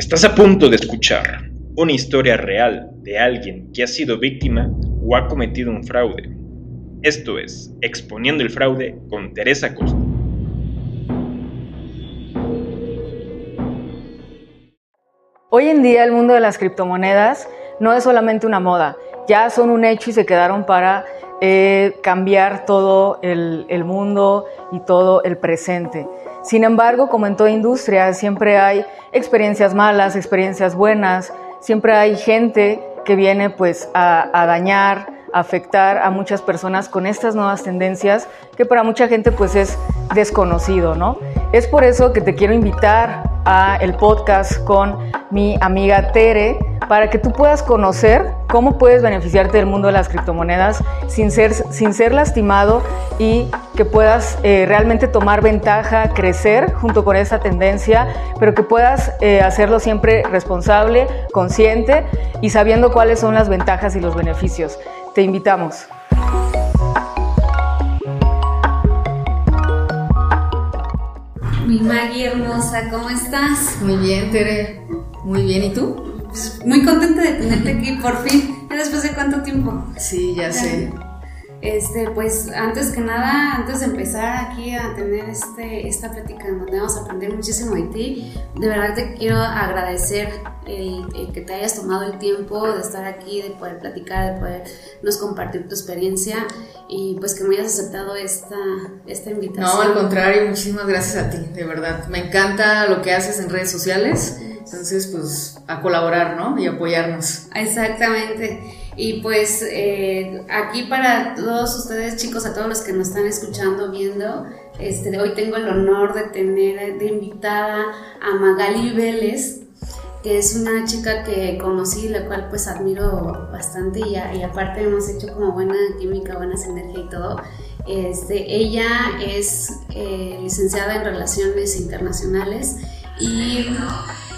Estás a punto de escuchar una historia real de alguien que ha sido víctima o ha cometido un fraude. Esto es Exponiendo el Fraude con Teresa Costa. Hoy en día el mundo de las criptomonedas no es solamente una moda, ya son un hecho y se quedaron para cambiar todo el, mundo y todo el presente. Sin embargo, como en toda industria, siempre hay experiencias malas, experiencias buenas, siempre hay gente que viene pues a, dañar, afectar a muchas personas con estas nuevas tendencias que para mucha gente pues es desconocido, ¿no? Es por eso que te quiero invitar a el podcast con mi amiga Tere para que tú puedas conocer cómo puedes beneficiarte del mundo de las criptomonedas sin ser, sin ser lastimado y que puedas eh, realmente tomar ventaja, crecer junto con esa tendencia, pero que puedas eh, hacerlo siempre responsable, consciente y sabiendo cuáles son las ventajas y los beneficios. Te invitamos. Mi Maggie hermosa, ¿cómo estás? Muy bien, Tere. Muy bien, ¿y tú? Pues muy contenta de tenerte aquí por fin. ¿Ya después de cuánto tiempo? Sí, ya sé. Este, pues antes que nada, antes de empezar aquí a tener este, esta plática donde vamos a aprender muchísimo de ti, de verdad te quiero agradecer el, el, que te hayas tomado el tiempo de estar aquí, de poder platicar, de podernos compartir tu experiencia y pues que me hayas aceptado esta, esta invitación. No, al contrario, muchísimas gracias a ti, de verdad. Me encanta lo que haces en redes sociales, entonces pues a colaborar, ¿no? Y apoyarnos. Exactamente. Y pues eh, aquí para todos ustedes chicos, a todos los que nos están escuchando, viendo, este, hoy tengo el honor de tener de invitada a Magali Vélez, que es una chica que conocí, la cual pues admiro bastante y, aparte hemos hecho como buena química, buena sinergia y todo. Este, ella es eh, licenciada en Relaciones Internacionales y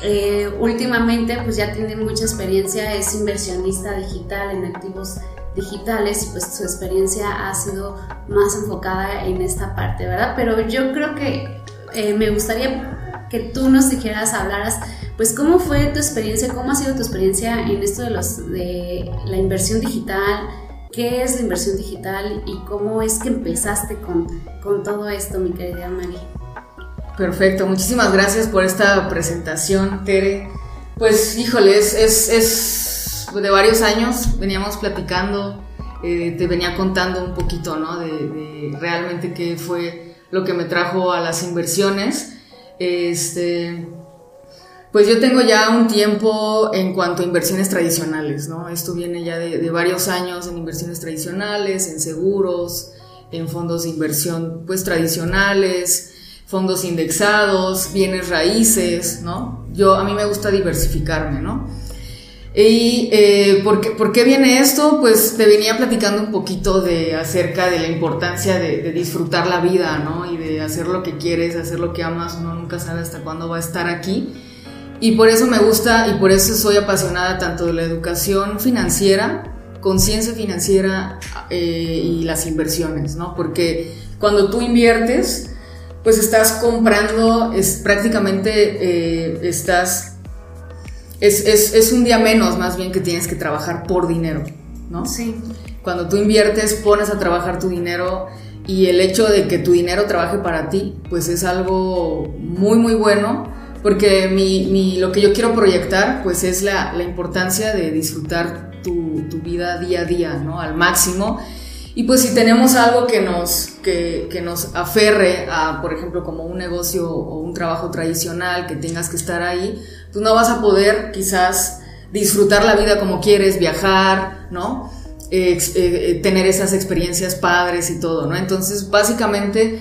eh, últimamente pues ya tiene mucha experiencia, es inversionista digital en activos digitales y pues su experiencia ha sido más enfocada en esta parte, ¿verdad? Pero yo creo que eh, me gustaría que tú nos dijeras, hablaras, pues cómo fue tu experiencia, cómo ha sido tu experiencia en esto de, los, de la inversión digital, qué es la inversión digital y cómo es que empezaste con, con todo esto, mi querida Mari. Perfecto, muchísimas gracias por esta presentación, Tere. Pues, híjole, es, de varios años, veníamos platicando, eh, te venía contando un poquito, ¿no? De, de, realmente qué fue lo que me trajo a las inversiones. Este, pues yo tengo ya un tiempo en cuanto a inversiones tradicionales, ¿no? Esto viene ya de, de varios años en inversiones tradicionales, en seguros, en fondos de inversión, pues tradicionales fondos indexados, bienes raíces, ¿no? Yo, a mí me gusta diversificarme, ¿no? ¿Y eh, ¿por, qué, ¿por, qué, viene esto? Pues te venía platicando un poquito de acerca de la importancia de, de, disfrutar la vida, ¿no? Y de hacer lo que quieres, hacer lo que amas, uno nunca sabe hasta cuándo va a estar aquí. Y por eso me gusta y por eso soy apasionada tanto de la educación financiera, conciencia financiera eh, y las inversiones, ¿no? Porque cuando tú inviertes, pues estás comprando, es prácticamente eh, estás, es, es, es, un día menos más bien que tienes que trabajar por dinero, ¿no? Sí. Cuando tú inviertes, pones a trabajar tu dinero y el hecho de que tu dinero trabaje para ti, pues es algo muy, muy bueno, porque mi, mi, lo que yo quiero proyectar, pues es la, la importancia de disfrutar tu, tu vida día a día, ¿no? Al máximo y pues si tenemos algo que nos, que, que, nos aferre a, por ejemplo, como un negocio o un trabajo tradicional, que tengas que estar ahí, pues no vas a poder quizás disfrutar la vida como quieres, viajar, ¿no? Eh, eh, tener esas experiencias padres y todo, ¿no? Entonces, básicamente,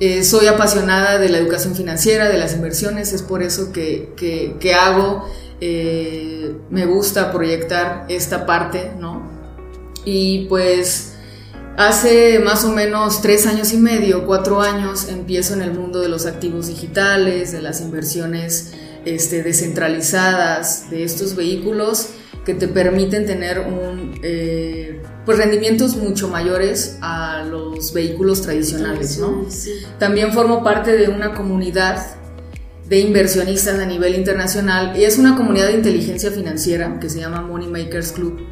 eh, soy apasionada de la educación financiera, de las inversiones, es por eso que, que, que hago, eh, me gusta proyectar esta parte, ¿no? Y pues Hace más o menos tres años y medio, cuatro años, empiezo en el mundo de los activos digitales, de las inversiones este, descentralizadas, de estos vehículos que te permiten tener un, eh, pues rendimientos mucho mayores a los vehículos tradicionales. ¿no? También formo parte de una comunidad de inversionistas a nivel internacional y es una comunidad de inteligencia financiera que se llama Money Makers Club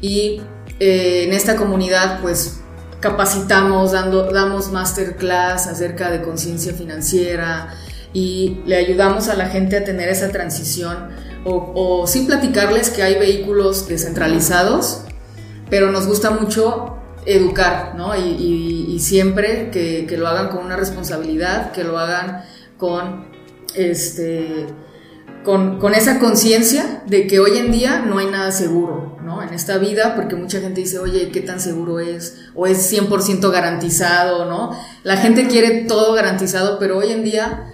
y eh, en esta comunidad pues capacitamos, dando, damos masterclass acerca de conciencia financiera y le ayudamos a la gente a tener esa transición o, sin platicarles que hay vehículos descentralizados, pero nos gusta mucho educar, ¿no? Y, siempre que, que, lo hagan con una responsabilidad, que lo hagan con, este, con, con esa conciencia de que hoy en día no hay nada seguro, ¿no? En esta vida, porque mucha gente dice, oye, ¿qué tan seguro es? O es 100% garantizado, ¿no? La gente quiere todo garantizado, pero hoy en día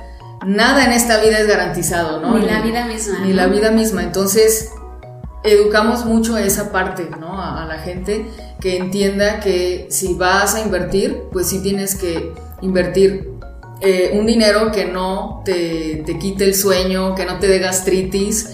nada en esta vida es garantizado, ¿no? Ni la vida misma. Ni la vida misma. Entonces, educamos mucho a esa parte, ¿no? A, la gente que entienda que si vas a invertir, pues sí tienes que invertir eh, un dinero que no te, quite el sueño, que no te dé gastritis.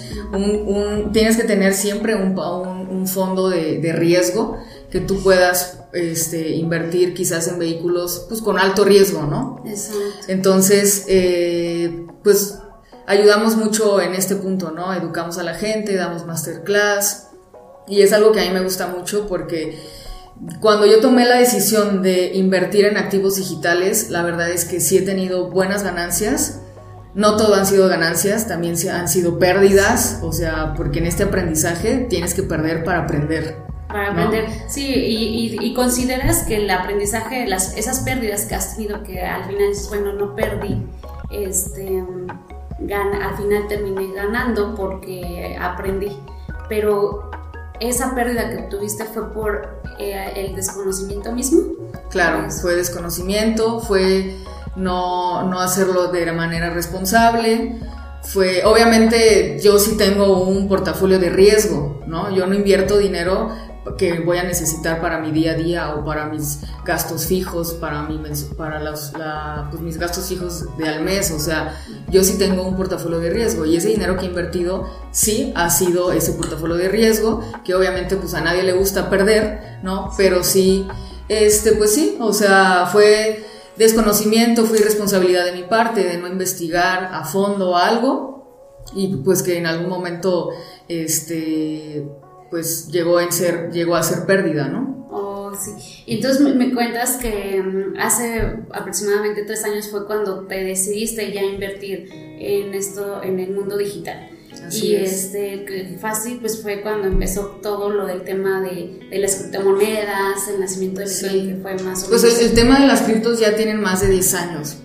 tienes que tener siempre un, un fondo de, de riesgo que tú puedas este, invertir quizás en vehículos pues, con alto riesgo, ¿no? Exacto. Entonces, eh, pues ayudamos mucho en este punto, ¿no? Educamos a la gente, damos masterclass y es algo que a mí me gusta mucho porque cuando yo tomé la decisión de invertir en activos digitales, la verdad es que sí he tenido buenas ganancias. No todo han sido ganancias, también han sido pérdidas, o sea, porque en este aprendizaje tienes que perder para aprender. Para aprender, sí, y, consideras que el aprendizaje, las, esas pérdidas que has tenido, que al final dices, bueno, no perdí, este, al final terminé ganando porque aprendí, pero esa pérdida que tuviste fue por eh, el desconocimiento mismo. Claro, fue desconocimiento, fue no, no hacerlo de manera responsable, fue, obviamente yo sí tengo un portafolio de riesgo, ¿no? Yo no invierto dinero que voy a necesitar para mi día a día o para mis gastos fijos, para, mi, para los, pues, mis gastos fijos de al mes. O sea, yo sí tengo un portafolio de riesgo y ese dinero que he invertido sí ha sido ese portafolio de riesgo que obviamente pues a nadie le gusta perder, ¿no? Pero sí, este, pues sí, o sea, fue desconocimiento, fue irresponsabilidad de mi parte de no investigar a fondo algo y pues que en algún momento, este pues llegó, en ser, llegó a ser pérdida, ¿no? Oh, sí. Y entonces me, cuentas que mm, hace aproximadamente tres años fue cuando te decidiste ya invertir en esto, en el mundo digital. y este, fácil, pues fue cuando empezó todo lo del tema de, de las criptomonedas, el nacimiento del sí. que fue más o Pues el, tema de las criptos ya tienen más de 10 años.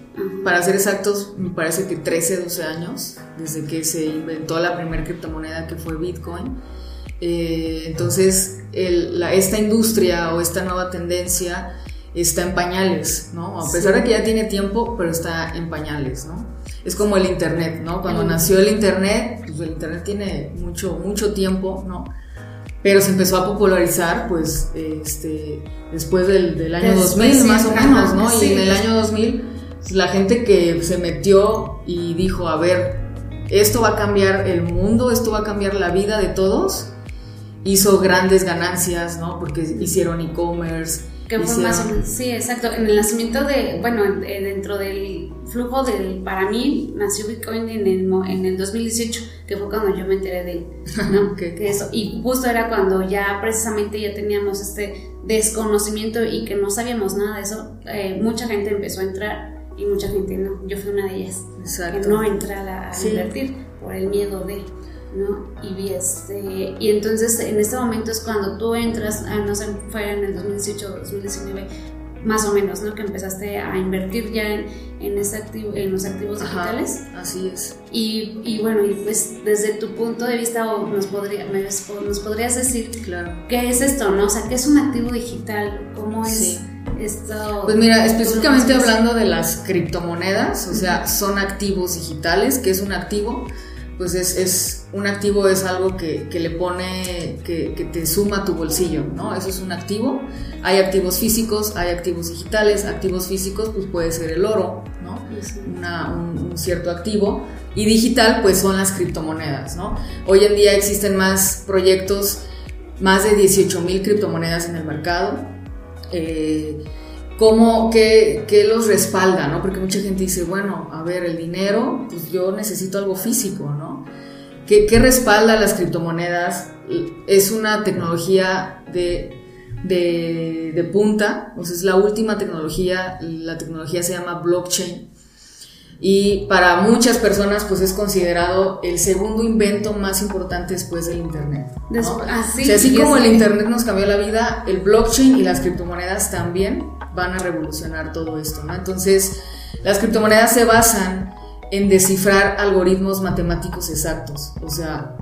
Para ser exactos, me parece que 13, 12 años, desde que se inventó la primera criptomoneda que fue Bitcoin. Eh, entonces, esta industria o esta nueva tendencia está en pañales, ¿no? A pesar de que ya tiene tiempo, pero está en pañales, ¿no? Es como el Internet, ¿no? Cuando nació el Internet, pues el Internet tiene mucho, mucho tiempo, ¿no? Pero se empezó a popularizar, pues, este, después del, año 2000, más o menos, ¿no? Y en el año 2000, pues, la gente que se metió y dijo, a ver, esto va a cambiar el mundo, esto va a cambiar la vida de todos, hizo grandes ganancias, ¿no? Porque hicieron e-commerce. Que fue más sí, exacto. En el nacimiento de, bueno, dentro del flujo del, para mí, nació Bitcoin en el, en el 2018, que fue cuando yo me enteré de él, ¿no? que eso, y justo era cuando ya precisamente ya teníamos este desconocimiento y que no sabíamos nada de eso, eh, mucha gente empezó a entrar y mucha gente no. Yo fui una de ellas. Exacto. Que no entré a, invertir por el miedo de... ¿no? Y, este, y entonces en este momento es cuando tú entras, ah, no sé, fue en el 2018 o 2019, más o menos, ¿no? Que empezaste a invertir ya en, en, ese activo, en los activos digitales. Así es. Y, y, bueno, y pues desde tu punto de vista nos, podría, nos podrías decir claro. qué es esto, ¿no? O sea, ¿qué es un activo digital? ¿Cómo es? Esto, pues mira, específicamente hablando de las criptomonedas, o sea, son activos digitales, que es un activo, pues es, es un activo es algo que, que le pone, que, que, te suma tu bolsillo, ¿no? Eso es un activo. Hay activos físicos, hay activos digitales. Activos físicos, pues puede ser el oro, ¿no? un, cierto activo. Y digital, pues son las criptomonedas, ¿no? Hoy en día existen más proyectos, más de 18 mil criptomonedas en el mercado. Eh, ¿Cómo, qué, qué, los respalda, ¿no? Porque mucha gente dice, bueno, a ver, el dinero, pues yo necesito algo físico, ¿no? ¿Qué, qué respalda las criptomonedas? Es una tecnología de, de, de punta, o sea, es la última tecnología, la tecnología se llama blockchain y para muchas personas pues es considerado el segundo invento más importante después del Internet. Así, así como el Internet nos cambió la vida, el blockchain y las criptomonedas también van a revolucionar todo esto. ¿no? Entonces, las criptomonedas se basan en descifrar algoritmos matemáticos exactos. O sea,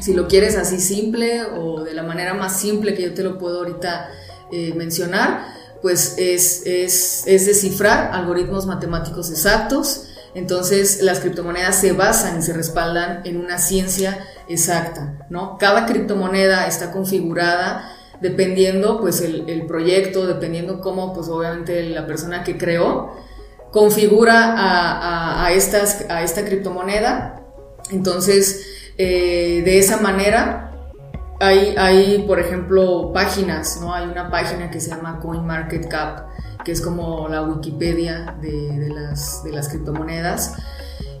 si lo quieres así simple o de la manera más simple que yo te lo puedo ahorita eh, mencionar, pues es, es, es descifrar algoritmos matemáticos exactos entonces, las criptomonedas se basan y se respaldan en una ciencia exacta, ¿no? Cada criptomoneda está configurada dependiendo, pues, el, proyecto, dependiendo cómo, pues, obviamente la persona que creó configura a, estas, a esta criptomoneda. Entonces, eh, de esa manera, hay, hay, por ejemplo, páginas, ¿no? Hay una página que se llama CoinMarketCap, que es como la Wikipedia de, las, de las criptomonedas.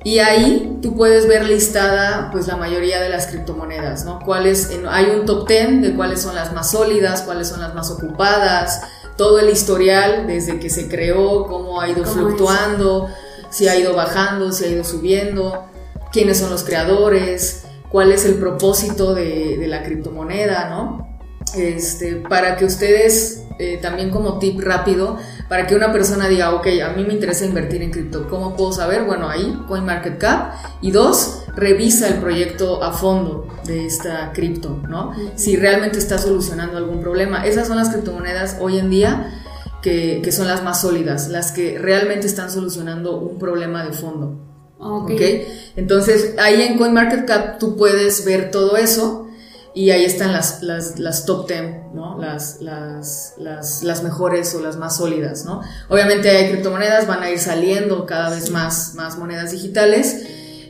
Y ahí tú puedes ver listada pues la mayoría de las criptomonedas, ¿no? Cuáles, hay un top 10 de cuáles son las más sólidas, cuáles son las más ocupadas, todo el historial desde que se creó, cómo ha ido fluctuando, si ha ido bajando, si ha ido subiendo, quiénes son los creadores, cuál es el propósito de, de la criptomoneda, ¿no? Este, para que ustedes eh, también como tip rápido para que una persona diga, ok, a mí me interesa invertir en cripto. ¿Cómo puedo saber? Bueno, ahí, CoinMarketCap. Y dos, revisa el proyecto a fondo de esta cripto, ¿no? Si realmente está solucionando algún problema. Esas son las criptomonedas hoy en día que, que son las más sólidas, las que realmente están solucionando un problema de fondo. Ok. Entonces, ahí en CoinMarketCap tú puedes ver todo eso y ahí están las, las, las top 10, ¿no? Las, las, las, las, mejores o las más sólidas, ¿no? Obviamente hay criptomonedas, van a ir saliendo cada vez más, más monedas digitales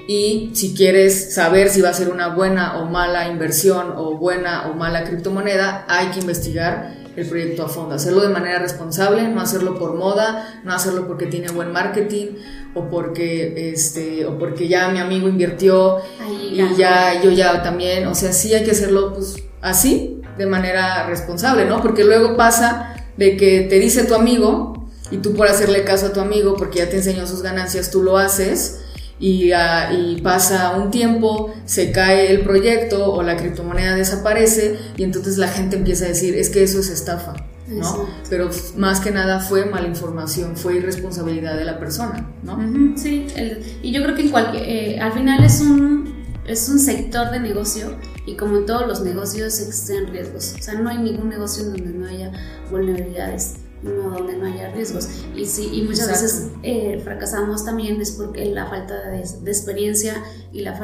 y si quieres saber si va a ser una buena o mala inversión o buena o mala criptomoneda, hay que investigar el proyecto a fondo, hacerlo de manera responsable, no hacerlo por moda, no hacerlo porque tiene buen marketing o porque este o porque ya mi amigo invirtió y ya yo ya también, o sea, sí hay que hacerlo pues así, de manera responsable, ¿no? Porque luego pasa de que te dice tu amigo y tú por hacerle caso a tu amigo porque ya te enseñó sus ganancias, tú lo haces y, ah, y, pasa un tiempo, se cae el proyecto o la criptomoneda desaparece y entonces la gente empieza a decir, es que eso es estafa, ¿no? Pero más que nada fue mala información, fue irresponsabilidad de la persona, ¿no? sí, y yo creo que en cualquier, eh, al final es un, es un sector de negocio y como en todos los negocios existen riesgos, o sea, no hay ningún negocio en donde no haya vulnerabilidades no donde no haya riesgos. Y, sí, y muchas veces eh, fracasamos también es porque la falta de, experiencia y la,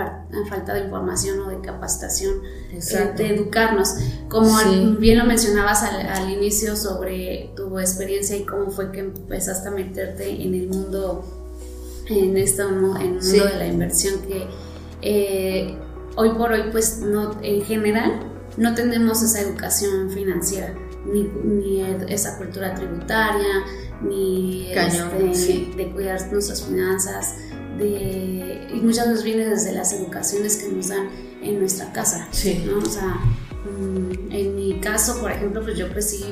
falta de información o de capacitación eh, de educarnos. Como bien lo mencionabas al, inicio sobre tu experiencia y cómo fue que empezaste a meterte en el mundo, en esto, en el mundo de la inversión que eh, hoy por hoy pues no, en general no tenemos esa educación financiera ni, esa cultura tributaria, ni este, de cuidar nuestras finanzas, de, y muchas veces viene desde las educaciones que nos dan en nuestra casa. ¿no? O sea, mm, en mi caso, por ejemplo, pues yo crecí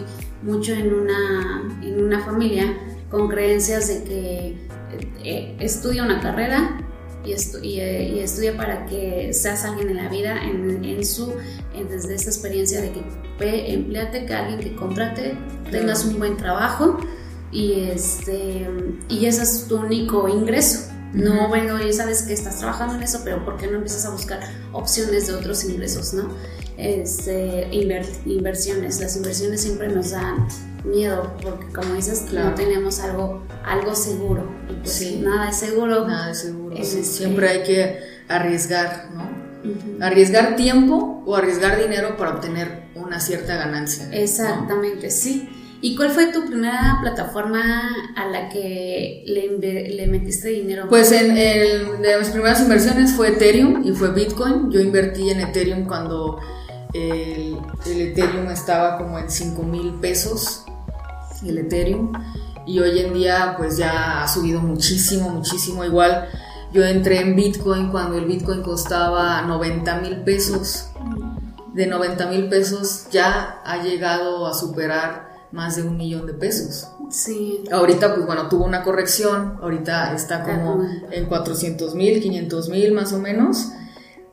mucho en una, en una familia con creencias de que eh, estudia una carrera y, y, estudia para que seas alguien en la vida, en, en su, desde esa experiencia de que ve, empleate, que alguien que contrate, tengas un buen trabajo y, este, y ese es tu único ingreso. No, bueno, ya sabes que estás trabajando en eso, pero ¿por qué no empiezas a buscar opciones de otros ingresos, no? Este, inversiones. Las inversiones siempre nos dan miedo porque, como dices, no tenemos algo, algo seguro. Y pues nada es seguro. Nada es seguro. Este, siempre hay que arriesgar, ¿no? Arriesgar tiempo o arriesgar dinero para obtener una cierta ganancia. Exactamente, sí. ¿Y cuál fue tu primera plataforma a la que le, metiste dinero? Pues en el, de mis primeras inversiones fue Ethereum y fue Bitcoin. Yo invertí en Ethereum cuando el, el Ethereum estaba como en 5 mil pesos, el Ethereum. y hoy en día pues ya ha subido muchísimo, muchísimo. Igual yo entré en Bitcoin cuando el Bitcoin costaba 90 mil pesos. De 90 mil pesos ya ha llegado a superar más de un millón de pesos. Sí. Ahorita, pues bueno, tuvo una corrección, ahorita está como en 400 mil, 500 mil más o menos.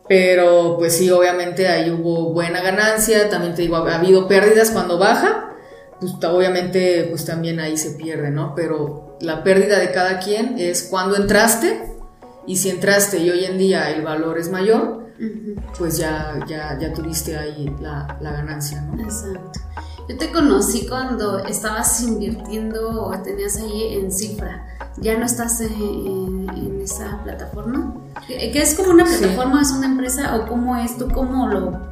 Pero pues sí, obviamente ahí hubo buena ganancia, también te digo, ha habido pérdidas cuando baja, pues obviamente pues también ahí se pierde, ¿no? Pero la pérdida de cada quien es cuando entraste y si entraste y hoy en día el valor es mayor, pues ya, ya, ya tuviste ahí la, la ganancia, ¿no? Exacto. Yo te conocí cuando estabas invirtiendo o tenías ahí en cifra. ¿Ya no estás en, esa plataforma? ¿Qué es como una plataforma? ¿Es una empresa? ¿O cómo es? ¿Tú cómo lo...?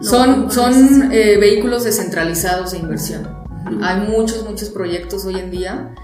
son son eh, vehículos descentralizados de inversión. Hay muchos, muchos proyectos hoy en día.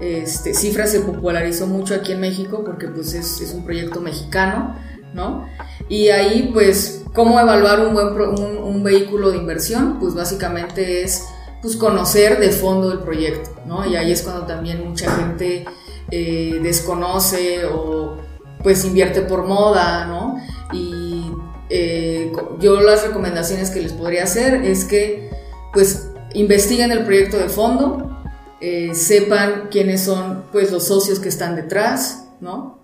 Este, Cifra se popularizó mucho aquí en México porque pues es, es un proyecto mexicano, ¿no? Y ahí pues ¿Cómo evaluar un, buen un, vehículo de inversión? Pues básicamente es pues, conocer de fondo el proyecto, ¿no? Y ahí es cuando también mucha gente eh, desconoce o pues invierte por moda, ¿no? Y eh, yo las recomendaciones que les podría hacer es que pues investiguen el proyecto de fondo, eh, sepan quiénes son pues los socios que están detrás, ¿no?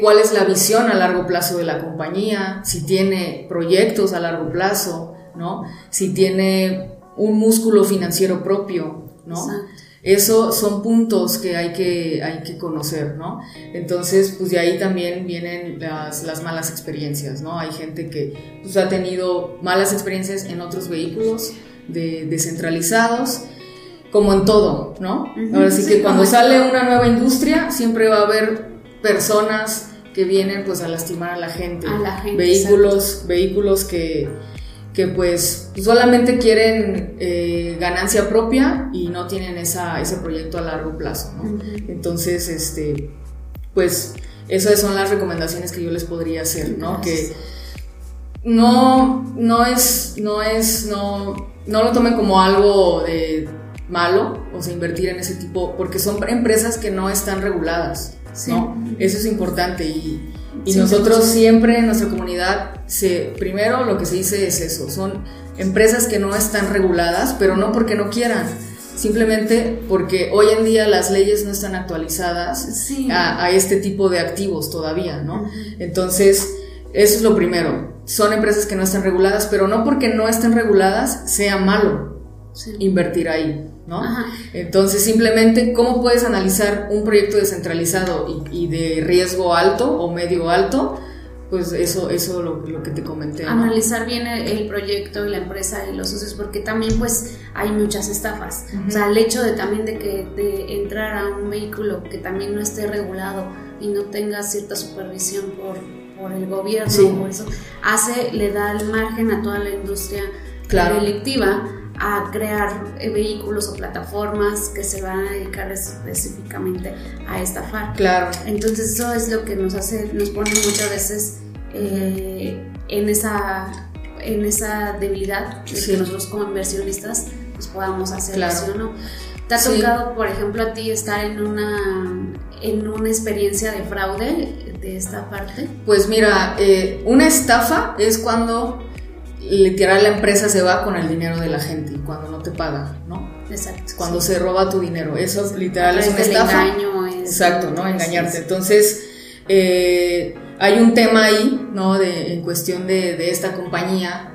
Cuál es la visión a largo plazo de la compañía, si tiene proyectos a largo plazo, ¿no? Si tiene un músculo financiero propio, ¿no? Eso son puntos que hay que, hay que conocer, ¿no? Entonces, pues de ahí también vienen las, malas experiencias, ¿no? Hay gente que pues, ha tenido malas experiencias en otros vehículos descentralizados, como en todo, ¿no? Ahora sí, que cuando sale una nueva industria, siempre va a haber personas que vienen pues a lastimar a la gente, vehículos, vehículos que, que pues solamente quieren eh, ganancia propia y no tienen esa, ese proyecto a largo plazo, Entonces, este, pues esas son las recomendaciones que yo les podría hacer, ¿no? Que no, no es, no es, no, no lo tomen como algo de malo, o sea, invertir en ese tipo, porque son empresas que no están reguladas. ¿No? Eso es importante y, nosotros siempre en nuestra comunidad, se, primero lo que se dice es eso, son empresas que no están reguladas, pero no porque no quieran, simplemente porque hoy en día las leyes no están actualizadas a, este tipo de activos todavía, ¿no? Entonces, eso es lo primero, son empresas que no están reguladas, pero no porque no estén reguladas sea malo invertir ahí. ¿No? Entonces, simplemente, ¿cómo puedes analizar un proyecto descentralizado y, de riesgo alto o medio alto? Pues eso, eso lo, lo que te comenté. Analizar bien el, proyecto y la empresa y los socios, porque también pues hay muchas estafas. O sea, el hecho de también de que de entrar a un vehículo que también no esté regulado y no tenga cierta supervisión por, por el gobierno, eso, hace, le da el margen a toda la industria delictiva a crear eh, vehículos o plataformas que se van a dedicar específicamente a estafar. Claro. Entonces eso es lo que nos hace, nos pone muchas veces eh, en esa en esa debilidad de que nosotros como inversionistas pues podamos hacer claro. no. ¿Te ha tocado, por ejemplo, a ti estar en una en una experiencia de fraude de esta parte? Pues mira, eh, una estafa es cuando literal la empresa se va con el dinero de la gente cuando no te paga, ¿no? Exacto. Cuando se roba tu dinero, eso literal es una estafa. Engaño, Exacto, ¿no? Engañarte. Entonces, eh, hay un tema ahí, ¿no? De, en cuestión de, de, esta compañía,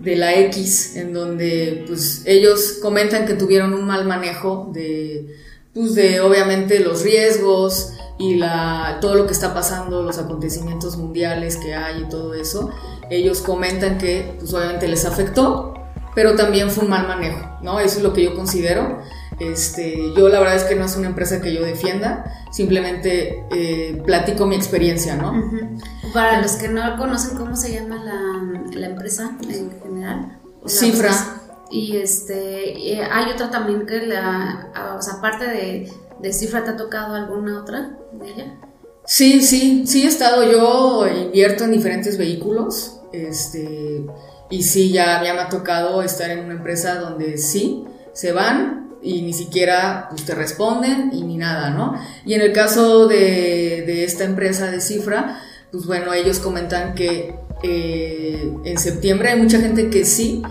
de la X, en donde pues ellos comentan que tuvieron un mal manejo de, pues de obviamente los riesgos y la, todo lo que está pasando, los acontecimientos mundiales que hay y todo eso ellos comentan que pues obviamente les afectó, pero también fue un mal manejo, ¿no? Eso es lo que yo considero. Este, yo la verdad es que no es una empresa que yo defienda, simplemente eh, platico mi experiencia, ¿no? Para los que no conocen, ¿cómo se llama la, la empresa en general? Cifra. Y este, eh, hay otra también que la, o sea, aparte de, de Cifra, ¿te ha tocado alguna otra de ella? Sí, sí, sí he estado, yo invierto en diferentes vehículos, este, y sí, ya, me ha tocado estar en una empresa donde sí, se van, y ni siquiera pues, te responden y ni nada, ¿no? Y en el caso de, de esta empresa de cifra, pues bueno, ellos comentan que eh, en septiembre hay mucha gente que sí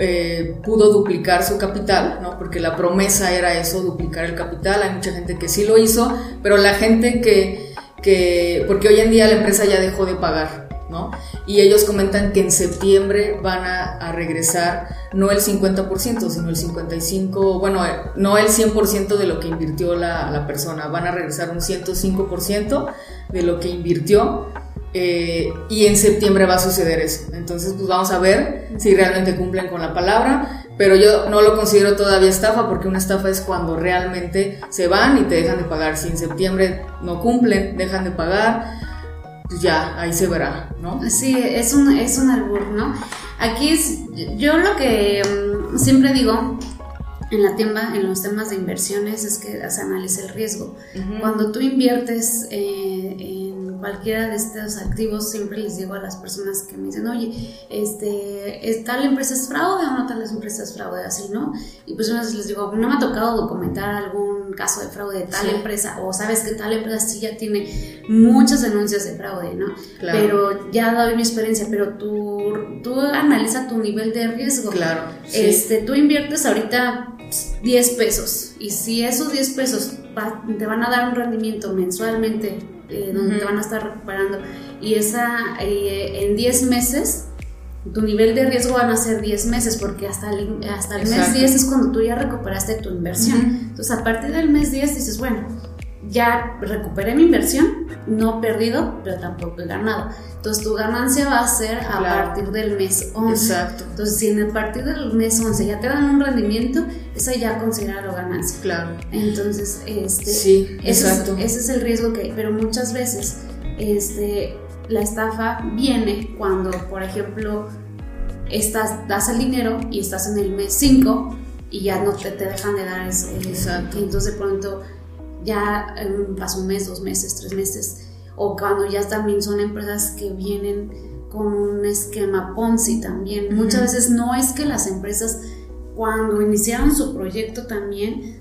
eh, pudo duplicar su capital, ¿no? Porque la promesa era eso, duplicar el capital. Hay mucha gente que sí lo hizo, pero la gente que, que porque hoy en día la empresa ya dejó de pagar, ¿no? Y ellos comentan que en septiembre van a, regresar no el 50%, sino el 55%, bueno, no el 100% de lo que invirtió la, la persona, van a regresar un 105% de lo que invirtió eh, y en septiembre va a suceder eso. Entonces, pues vamos a ver si realmente cumplen con la palabra. Pero yo no lo considero todavía estafa porque una estafa es cuando realmente se van y te dejan de pagar. Si en septiembre no cumplen, dejan de pagar, pues ya, ahí se verá, ¿no? Sí, es un, es un albur, ¿no? Aquí es, yo lo que mm, siempre digo en la tienda, en los temas de inversiones, es que se analice el riesgo. Cuando tú inviertes eh, en cualquiera de estos activos siempre les digo a las personas que me dicen, oye, este, ¿tal empresa es fraude o no tal empresa es fraude? Así, ¿no? Y pues veces les digo, no me ha tocado documentar algún caso de fraude de tal empresa o sabes que tal empresa sí ya tiene muchas denuncias de fraude, ¿no? Pero ya doy mi experiencia, pero tú, tú analiza tu nivel de riesgo. Claro. Este, tú inviertes ahorita 10 pesos y si esos 10 pesos te van a dar un rendimiento mensualmente eh, donde te van a estar recuperando. Y esa, eh, en 10 meses, tu nivel de riesgo van a ser 10 meses, porque hasta el, hasta el mes 10 es cuando tú ya recuperaste tu inversión. Entonces, a partir del mes 10 dices, bueno, ya recuperé mi inversión, no perdido, pero tampoco he ganado. Entonces tu ganancia va a ser a partir del mes 11. Exacto. Entonces si en el partir del mes 11 ya te dan un rendimiento, eso ya considera ganancia. Claro. Entonces, este, sí, exacto. ese es el riesgo que hay, pero muchas veces este, la estafa viene cuando, por ejemplo, estás, das el dinero y estás en el mes 5 y ya no te, te dejan de dar ese. Exacto. Y entonces de pronto ya pasó un mes, dos meses, tres meses, o cuando ya también son empresas que vienen con un esquema Ponzi también. Muchas veces no es que las empresas cuando iniciaron su proyecto también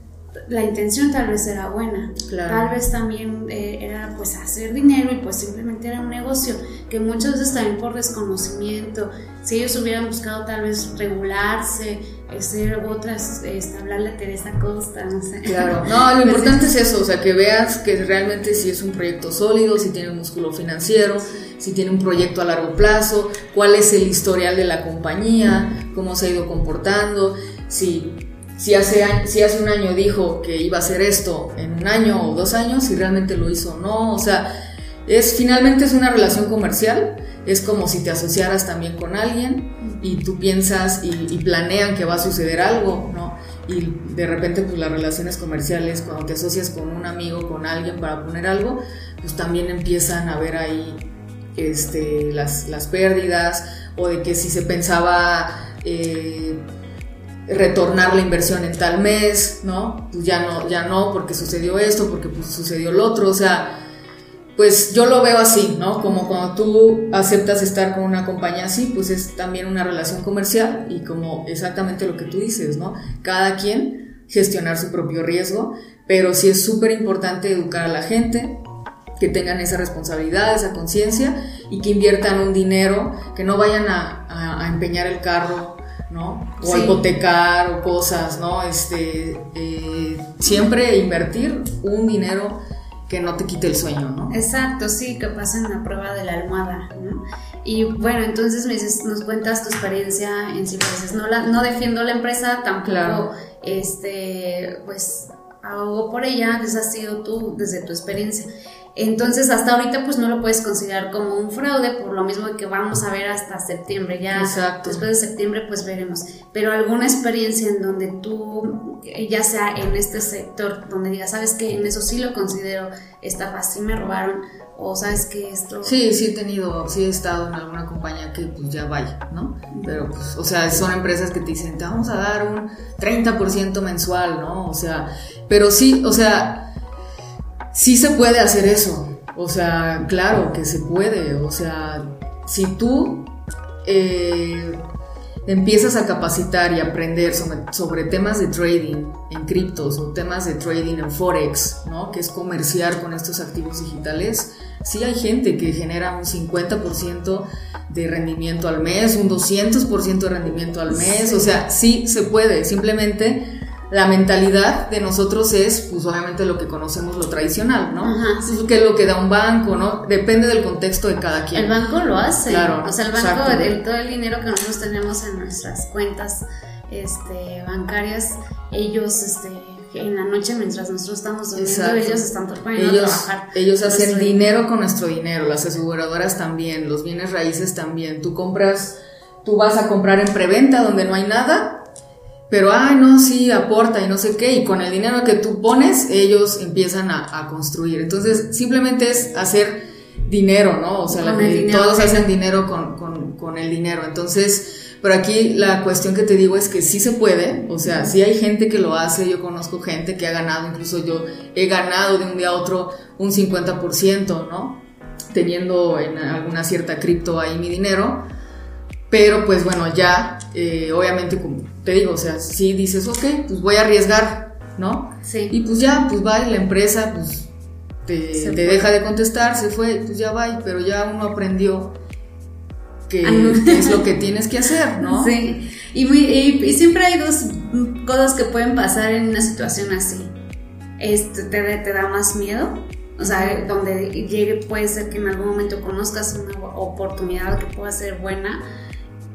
la intención tal vez era buena, tal vez también eh, era pues hacer dinero y pues simplemente era un negocio que muchas veces también por desconocimiento, si ellos hubieran buscado tal vez regularse, hacer otras, este, hablarle a Teresa Costa, no sé. Claro, no, lo importante es eso, o sea, que veas que realmente si es un proyecto sólido, si tiene un músculo financiero, si tiene un proyecto a largo plazo, cuál es el historial de la compañía, cómo se ha ido comportando, si si hace, si hace un año dijo que iba a hacer esto en un año o dos años, si realmente lo hizo o no, o sea, es, finalmente es una relación comercial, es como si te asociaras también con alguien y tú piensas y, planean que va a suceder algo, ¿no? Y de repente pues las relaciones comerciales, cuando te asocias con un amigo, con alguien para poner algo, pues también empiezan a ver ahí este, las, las pérdidas o de que si se pensaba... Eh, retornar la inversión en tal mes, ¿no? Pues ya no, ya no, porque sucedió esto, porque pues sucedió lo otro, o sea, pues yo lo veo así, ¿no? Como cuando tú aceptas estar con una compañía así, pues es también una relación comercial y como exactamente lo que tú dices, ¿no? Cada quien gestionar su propio riesgo, pero sí es súper importante educar a la gente, que tengan esa responsabilidad, esa conciencia y que inviertan un dinero, que no vayan a, a empeñar el carro ¿no? O hipotecar o cosas, ¿no? Este, eh, siempre invertir un dinero que no te quite el sueño, ¿no? Exacto, sí, que pasen la prueba de la almohada, ¿no? Y bueno, entonces me dices, nos cuentas tu experiencia en Cipreses. No, la, no defiendo la empresa, tampoco, este, pues, hago por ella, esa ha sido tú, desde tu experiencia. Entonces, hasta ahorita, pues no lo puedes considerar como un fraude, por lo mismo que vamos a ver hasta septiembre. Ya después de septiembre, pues veremos. Pero alguna experiencia en donde tú, ya sea en este sector, donde digas, sabes que en eso sí lo considero estafa, sí me robaron, o sabes que esto. Sí, sí he tenido, sí he estado en alguna compañía que pues ya vaya, ¿no? Pero pues, o sea, son empresas que te dicen, te vamos a dar un 30% mensual, ¿no? O sea, pero sí, o sea sí se puede hacer eso. O sea, claro que se puede. O sea, si tú eh, empiezas a capacitar y aprender sobre, temas de trading en criptos o temas de trading en forex, ¿no? que es comerciar con estos activos digitales, sí hay gente que genera un 50% de rendimiento al mes, un 200% de rendimiento al mes, o sea, sí se puede, simplemente la mentalidad de nosotros es, pues obviamente lo que conocemos, lo tradicional, ¿no? Ajá, sí. Que es lo que da un banco, ¿no? Depende del contexto de cada quien. El banco lo hace. Claro. O sea, el banco, todo el dinero que nosotros tenemos en nuestras cuentas este, bancarias, ellos, este, en la noche mientras nosotros estamos durmiendo, ellos están poniendo ellos, a trabajar. Ellos hacen dinero con nuestro dinero, las aseguradoras también, los bienes raíces también. Tú compras, tú vas a comprar en preventa donde no hay nada pero, ay, no, sí, aporta y no sé qué, y con el dinero que tú pones, ellos empiezan a, construir. Entonces, simplemente es hacer dinero, ¿no? O sea, todos hacen dinero con, con, el dinero. Entonces, pero aquí la cuestión que te digo es que sí se puede, o sea, sí hay gente que lo hace, yo conozco gente que ha ganado, incluso yo he ganado de un día a otro un 50%, ¿no? Teniendo en alguna cierta cripto ahí mi dinero pero pues bueno, ya, eh, obviamente, como te digo, o sea, si dices, ok, pues voy a arriesgar, ¿no? Sí. Y pues ya, pues va, la empresa, pues te, deja de contestar, se fue, pues ya va, pero ya uno aprendió que, es lo que tienes que hacer, ¿no? Sí. Y, y, siempre hay dos cosas que pueden pasar en una situación así. Este, te, te da más miedo o sea, donde llegue puede ser que en algún momento conozcas una oportunidad que pueda ser buena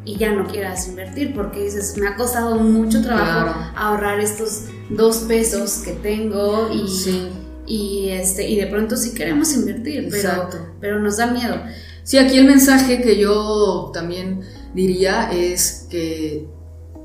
y ya no quieras invertir porque dices, me ha costado mucho trabajo ahorrar estos dos pesos que tengo y, y, este, y de pronto sí queremos invertir, pero, pero nos da miedo. Sí, aquí el mensaje que yo también diría es que,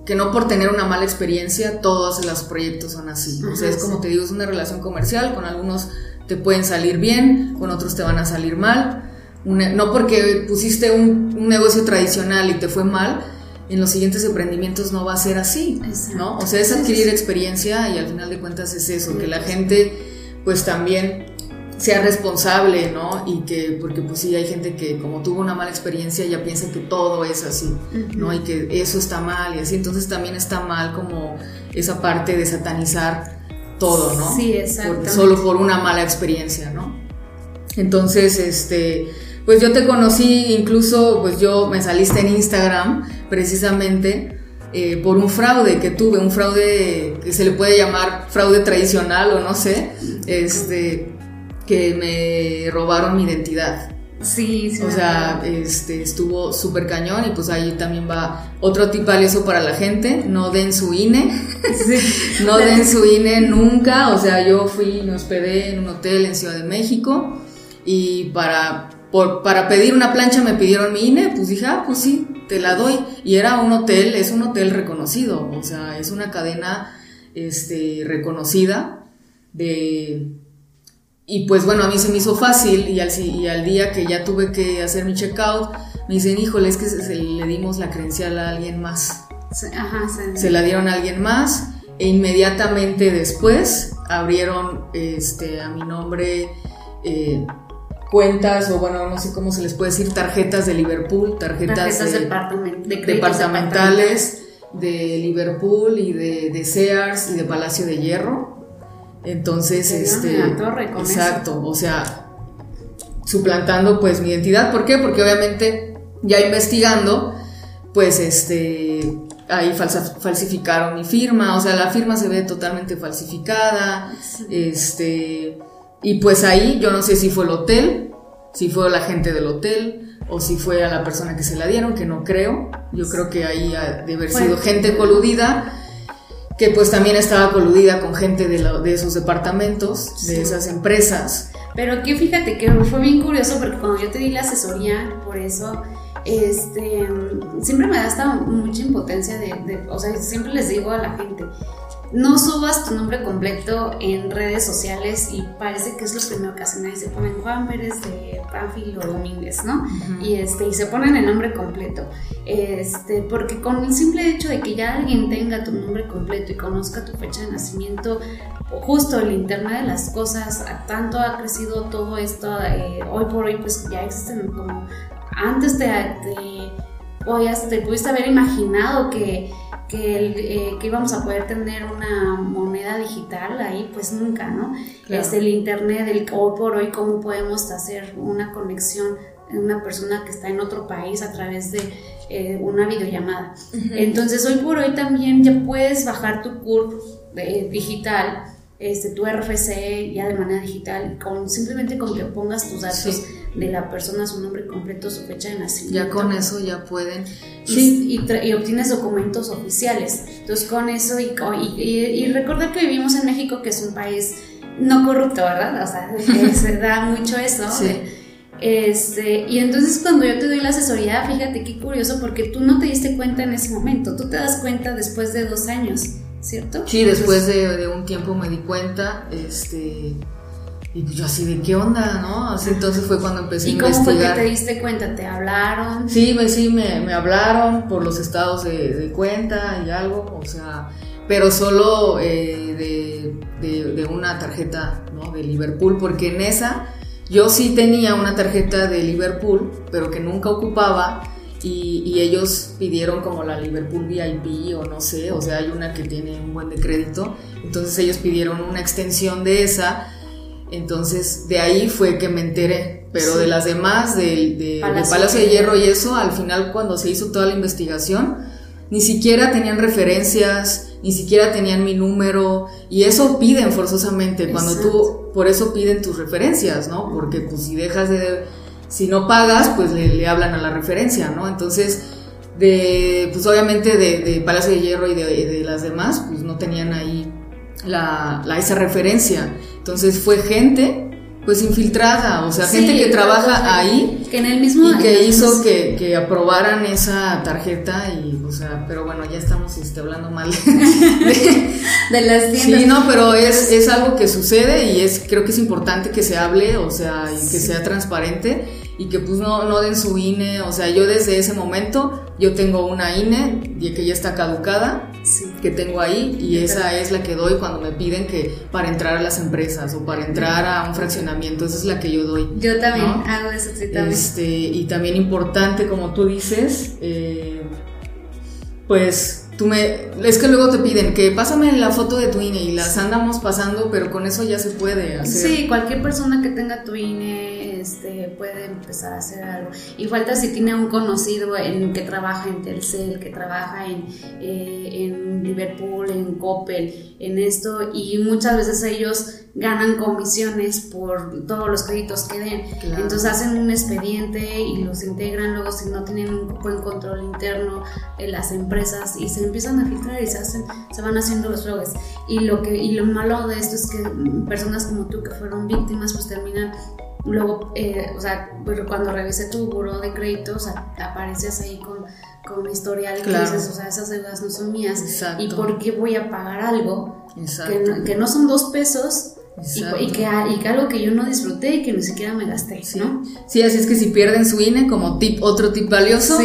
que no por tener una mala experiencia todos los proyectos son así. o sea, es como te digo, es una relación comercial, con algunos te pueden salir bien, con otros te van a salir mal no porque pusiste un, negocio tradicional y te fue mal, en los siguientes emprendimientos no va a ser así, ¿no? O sea, es adquirir experiencia y al final de cuentas es eso, que la gente pues también sea responsable, ¿no? Y que, porque pues sí, hay gente que como tuvo una mala experiencia ya piensa que todo es así, ¿no? Y que eso está mal y así, entonces también está mal como esa parte de satanizar todo, ¿no? Sí, exacto. Solo por una mala experiencia, ¿no? Entonces, este pues yo te conocí, incluso pues yo me saliste en Instagram precisamente eh, por un fraude que tuve, un fraude que se le puede llamar fraude tradicional o no sé, este, que me robaron mi identidad. Sí, sí. O sea, este, estuvo súper cañón y pues ahí también va otro tip valioso para la gente, no den su INE, no den su INE nunca, o sea, yo fui, me hospedé en un hotel en Ciudad de México y para por, para pedir una plancha me pidieron mi INE, pues dije, ah, pues sí, te la doy. Y era un hotel, es un hotel reconocido, o sea, es una cadena este, reconocida de... Y pues bueno, a mí se me hizo fácil y al, y al día que ya tuve que hacer mi checkout, me dicen, híjole, es que se, le dimos la credencial a alguien más. ajá, se la dieron a alguien más e inmediatamente después abrieron este, a mi nombre... Eh, cuentas o bueno, no sé cómo se les puede decir, tarjetas de Liverpool, tarjetas, departamentales de Liverpool y de, Sears y de Palacio de Hierro. Entonces, este, exacto, o sea, suplantando pues mi identidad, ¿por qué? Porque obviamente ya investigando, pues este ahí falsificaron mi firma, o sea, la firma se ve totalmente falsificada, este y pues ahí yo no sé si fue el hotel, si fue la gente del hotel o si fue a la persona que se la dieron, que no creo. Yo creo que ahí ha de haber sido gente coludida, que pues también estaba coludida con gente de, de esos departamentos, de esas empresas. Pero aquí fíjate que fue bien curioso porque cuando yo te di la asesoría, por eso, este, siempre me da hasta mucha impotencia de, de, o sea, siempre les digo a la gente, no subas tu nombre completo en redes sociales y parece que es lo primero que hacen ahí se ponen Juan Pérez de Pánfilo Domínguez, ¿no? Y este y se ponen el nombre completo. Este, porque con el simple hecho de que ya alguien tenga tu nombre completo y conozca tu fecha de nacimiento, justo el internet de las cosas, tanto ha crecido todo esto, eh, hoy por hoy pues ya existen como antes de podías, te pudiste haber imaginado que, que, eh, que, íbamos a poder tener una moneda digital ahí, pues nunca, ¿no? Es el internet, el hoy por hoy, cómo podemos hacer una conexión de una persona que está en otro país a través de eh, una videollamada. Entonces, hoy por hoy también ya puedes bajar tu CURP eh, digital este, tu RFC ya de manera digital, con, simplemente con que pongas tus datos de la persona, su nombre completo, su fecha de nacimiento. Ya con eso ya pueden. Y, y, obtienes documentos oficiales. Entonces con eso y, y, recordar que vivimos en México, que es un país no corrupto, ¿verdad? O sea, se da mucho eso. Este, y entonces cuando yo te doy la asesoría, fíjate qué curioso, porque tú no te diste cuenta en ese momento, tú te das cuenta después de dos años. ¿cierto? Sí, después de, un tiempo me di cuenta, este, y yo así de qué onda, ¿no? Así entonces fue cuando empecé a investigar. ¿Y cómo fue que te diste cuenta? ¿Te hablaron? Sí, me, sí, me, me hablaron por los estados de, cuenta y algo, o sea, pero solo eh, de, de, una tarjeta, ¿no? De Liverpool, porque en esa yo sí tenía una tarjeta de Liverpool, pero que nunca ocupaba y, ellos pidieron como la Liverpool VIP o no sé, o sea, hay una que tiene un buen de crédito, entonces ellos pidieron una extensión de esa, entonces de ahí fue que me enteré, pero de las demás, de, Palacio, de Hierro. Y eso, al final cuando se hizo toda la investigación, ni siquiera tenían referencias, ni siquiera tenían mi número, y eso piden forzosamente, cuando tú, por eso piden tus referencias, ¿no? Porque pues si dejas de si no pagas, pues le, hablan a la referencia, ¿no? Entonces, de, pues obviamente de, Palacio de Hierro y de, las demás, pues no tenían ahí la, esa referencia. Entonces fue gente pues infiltrada, o sea, gente que trabaja ahí que en el mismo y que hizo que, que, aprobaran esa tarjeta y, o sea, pero bueno, ya estamos este, hablando mal de, las tiendas. Sí, no, pero es, es algo que sucede y es creo que es importante que se hable, o sea, y que sea transparente y que pues no, no den su INE, o sea, yo desde ese momento yo tengo una INE que ya está caducada, que tengo ahí y esa es la que doy cuando me piden que para entrar a las empresas o para entrar a un fraccionamiento, esa es la que yo doy. Yo también hago eso, sí, también. Este, y también importante, como tú dices, eh, pues tú me es que luego te piden que pásame la foto de tu INE y las andamos pasando pero con eso ya se puede hacer. Sí cualquier persona que tenga tu INE este puede empezar a hacer algo. Y falta si tiene un conocido en que trabaja en Telcel que trabaja en, eh, en Liverpool en Coppel en esto y muchas veces ellos ganan comisiones por todos los créditos que den. Entonces hacen un expediente y los integran luego si no tienen un buen control interno en las empresas y se empiezan a filtrar y se hacen, se van haciendo los fraudes. Y lo que y lo malo de esto es que personas como tú que fueron víctimas pues terminan luego, eh, o sea, cuando revisé tu buro de créditos apareces ahí con con historial que dices, o sea, esas deudas no son mías. ¿Y por qué voy a pagar algo que no, que no, son dos pesos y, que, y, algo que yo no disfruté y que ni siquiera me gasté, ¿no? Sí, así es que si pierden su INE como tip, otro tip valioso,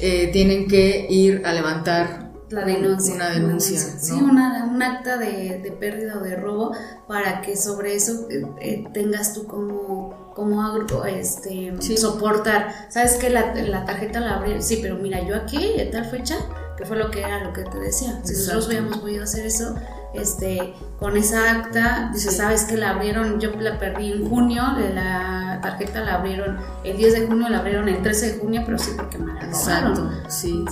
eh, tienen que ir a levantar la denuncia, una denuncia. Sí, una, un acta de, de, pérdida o de robo para que sobre eso eh, eh, tengas tú como, como este, soportar. ¿Sabes que la, la, tarjeta la abrí? Sí, pero mira, yo aquí, a tal fecha, que fue lo que era lo que te decía. Si nosotros hubiéramos podido hacer eso, este, con esa acta, dice, sabes que la abrieron, yo la perdí en junio, la tarjeta la abrieron el 10 de junio, la abrieron el 13 de junio, pero sí porque me la Exacto, sí.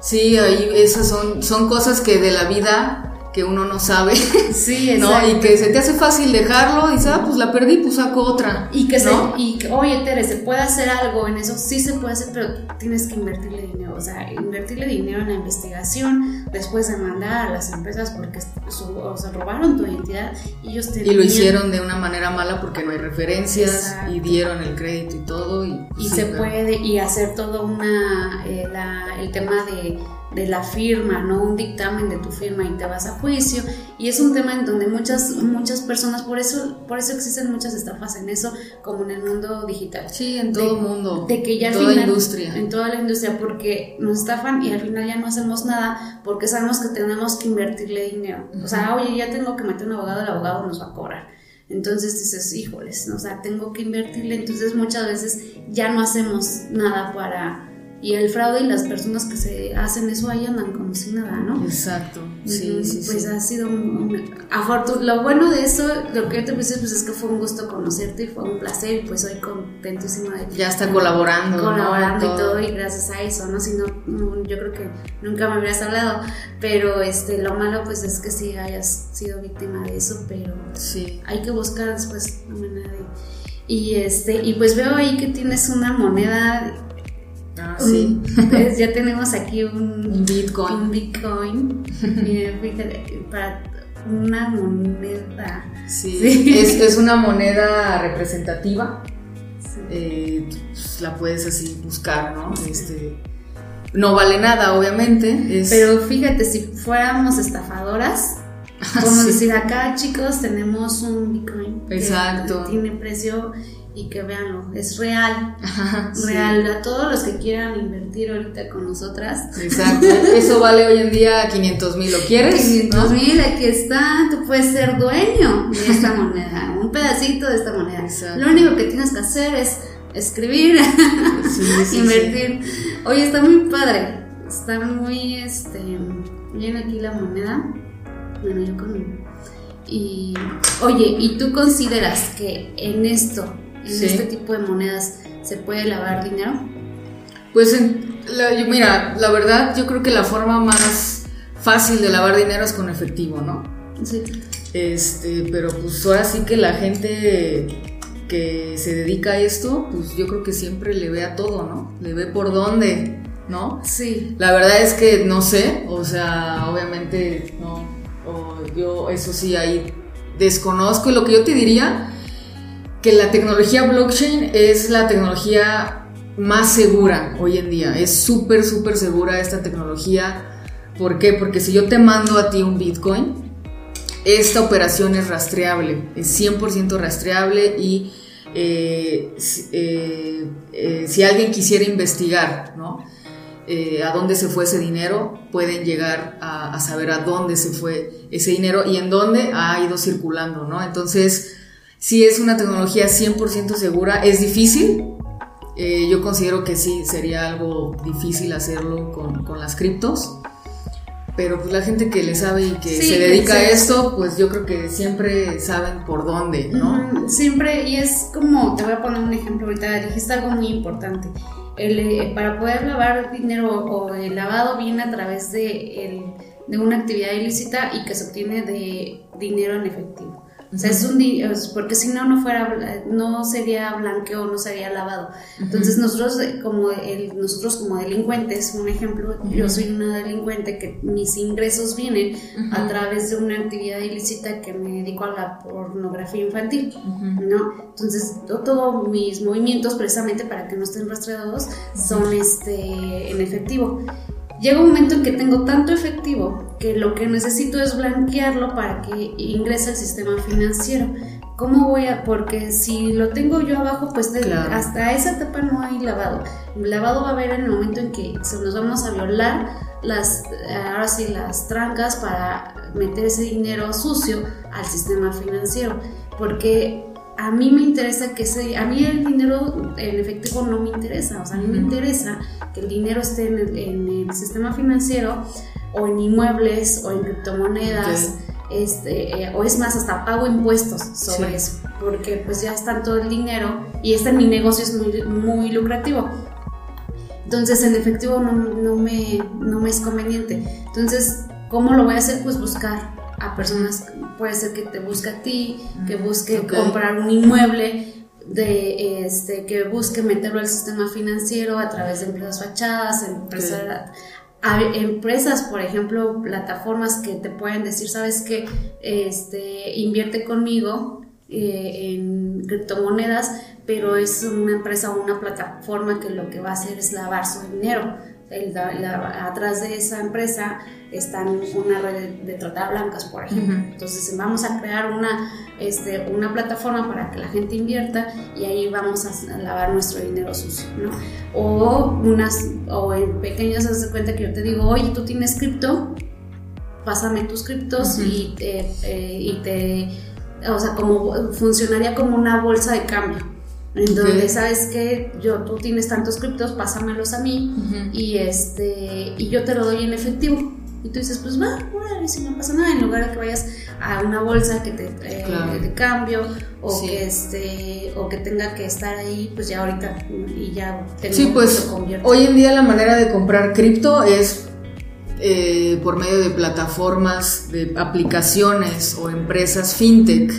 Sí, ahí esas son, son cosas que de la vida que uno no sabe. Sí, ¿no? Y que se te hace fácil dejarlo y dices, ah, pues la perdí, pues saco otra. Y que, se, y oye, Tere, se puede hacer algo en eso, sí se puede hacer, pero tienes que invertirle dinero, o sea, invertirle dinero en la investigación, después de mandar a las empresas porque o sea, robaron tu identidad y ellos te Y lo hicieron de una manera mala porque no hay referencias y dieron el crédito y todo. Y, y se puede, y hacer todo una, eh, el tema de de la firma, no un dictamen de tu firma y te vas a juicio. Y es un tema en donde muchas, muchas personas, por eso, por eso existen muchas estafas en eso, como en el mundo digital. Sí, en todo el mundo. De que ya en toda la industria. En toda la industria, porque nos estafan y al final ya no hacemos nada porque sabemos que tenemos que invertirle dinero. O sea, oye, ya tengo que meter un abogado, el abogado nos va a cobrar. Entonces dices, híjoles, o sea, tengo que invertirle. Entonces muchas veces ya no hacemos nada para y el fraude y las personas que se hacen eso ahí andan como si nada, ¿no? Exacto. Sí, sí, Pues ha sido un, Lo bueno de eso, lo que yo te pues es que fue un gusto conocerte y fue un placer y pues hoy contentísima de Ya está colaborando. Colaborando y todo y gracias a eso, ¿no? Si no, yo creo que nunca me habrías hablado, pero este, lo malo pues es que sí hayas sido víctima de eso, pero sí. hay que buscar después la manera de... Y, este, y pues veo ahí que tienes una moneda Ah, sí. ya tenemos aquí un, Bitcoin. Un Bitcoin. para una moneda. Sí, Es, una moneda representativa. Eh, pues, la puedes así buscar, ¿no? Este, no vale nada, obviamente. Pero fíjate, si fuéramos estafadoras, como decir acá, chicos, tenemos un Bitcoin. Exacto. tiene precio y que veanlo, es real, real. A todos los que quieran invertir ahorita con nosotras. Exacto, eso vale hoy en día 500 mil, ¿lo quieres? 500 mil, aquí está, tú puedes ser dueño de esta moneda, un pedacito de esta moneda. Lo único que tienes que hacer es escribir, invertir. Oye, está muy padre, está muy, este, bien aquí la moneda. Bueno, yo con... Y, oye, ¿y tú consideras que en esto en este tipo de monedas se puede lavar dinero? Pues mira, la verdad yo creo que la forma más fácil de lavar dinero es con efectivo, ¿no? Sí. Este, pero pues ahora sí que la gente que se dedica a esto, pues yo creo que siempre le ve a todo, ¿no? Le ve por dónde, ¿no? Sí. La verdad es que no sé, o sea, obviamente no, yo eso sí ahí desconozco y lo que yo te diría que la tecnología blockchain es la tecnología más segura hoy en día. Es súper, súper segura esta tecnología. ¿Por qué? Porque si yo te mando a ti un Bitcoin, esta operación es rastreable, es 100% rastreable y eh, eh, eh, si alguien quisiera investigar, ¿no? a dónde se fue ese dinero, pueden llegar a, a, saber a dónde se fue ese dinero y en dónde ha ido circulando, ¿no? Entonces, si es una tecnología 100% segura, es difícil. Eh, yo considero que sí, sería algo difícil hacerlo con, las criptos. Pero pues la gente que le sabe y que se dedica a esto, pues yo creo que siempre saben por dónde, ¿no? siempre, y es como, te voy a poner un ejemplo ahorita, dijiste algo muy importante. Eh, para poder lavar dinero o el lavado viene a través de, de una actividad ilícita y que se obtiene de dinero en efectivo. O sea, es un porque si no no fuera no sería blanqueo, no sería lavado. Entonces, nosotros como el, nosotros como delincuentes, un ejemplo, yo soy una delincuente que mis ingresos vienen a través de una actividad ilícita que me dedico a la pornografía infantil, ¿no? Entonces, todos mis movimientos precisamente para que no estén rastreados son este en efectivo. Llega un momento en que tengo tanto efectivo que lo que necesito es blanquearlo para que ingrese al sistema financiero. ¿Cómo voy a...? Porque si lo tengo yo abajo, pues hasta esa etapa no hay lavado. El lavado va a haber en el momento en que se nos vamos a violar las, ahora sí, las trancas para meter ese dinero sucio al sistema financiero. Porque a mí me interesa que ese, a mí el dinero en efectivo no me interesa, o sea, a mí me interesa que el dinero esté en el, sistema financiero o en inmuebles o en criptomonedas. Este, eh, o es más, hasta pago impuestos sobre eso, porque pues ya está todo el dinero y este mi negocio es muy, muy lucrativo. Entonces, en efectivo no, no, me, no me es conveniente. Entonces, ¿cómo lo voy a hacer? Pues buscar a personas, puede ser que te busque a ti, que busque comprar un inmueble, de este que busque meterlo al sistema financiero a través de empresas fachadas, empresas, empresas, por ejemplo, plataformas que te pueden decir, sabes que este invierte conmigo eh, en criptomonedas, pero es una empresa o una plataforma que lo que va a hacer es lavar su dinero atrás de esa empresa están una red de, trata blancas, por ejemplo. Entonces vamos a crear una, este, una plataforma para que la gente invierta y ahí vamos a lavar nuestro dinero sucio, ¿no? O, unas, o en pequeños se de cuenta que yo te digo, oye, tú tienes cripto, pásame tus criptos y, eh, y te, o sea, como funcionaría como una bolsa de cambio en donde sabes que yo tú tienes tantos criptos, pásamelos a mí y este y yo te lo doy en efectivo. Y tú dices, pues va, si no pasa nada, en lugar de que vayas a una bolsa que te eh, cambio o que este o que tenga que estar ahí, pues ya ahorita y ya Sí, pues hoy en día la manera de comprar cripto es eh, por medio de plataformas, de aplicaciones o empresas fintech,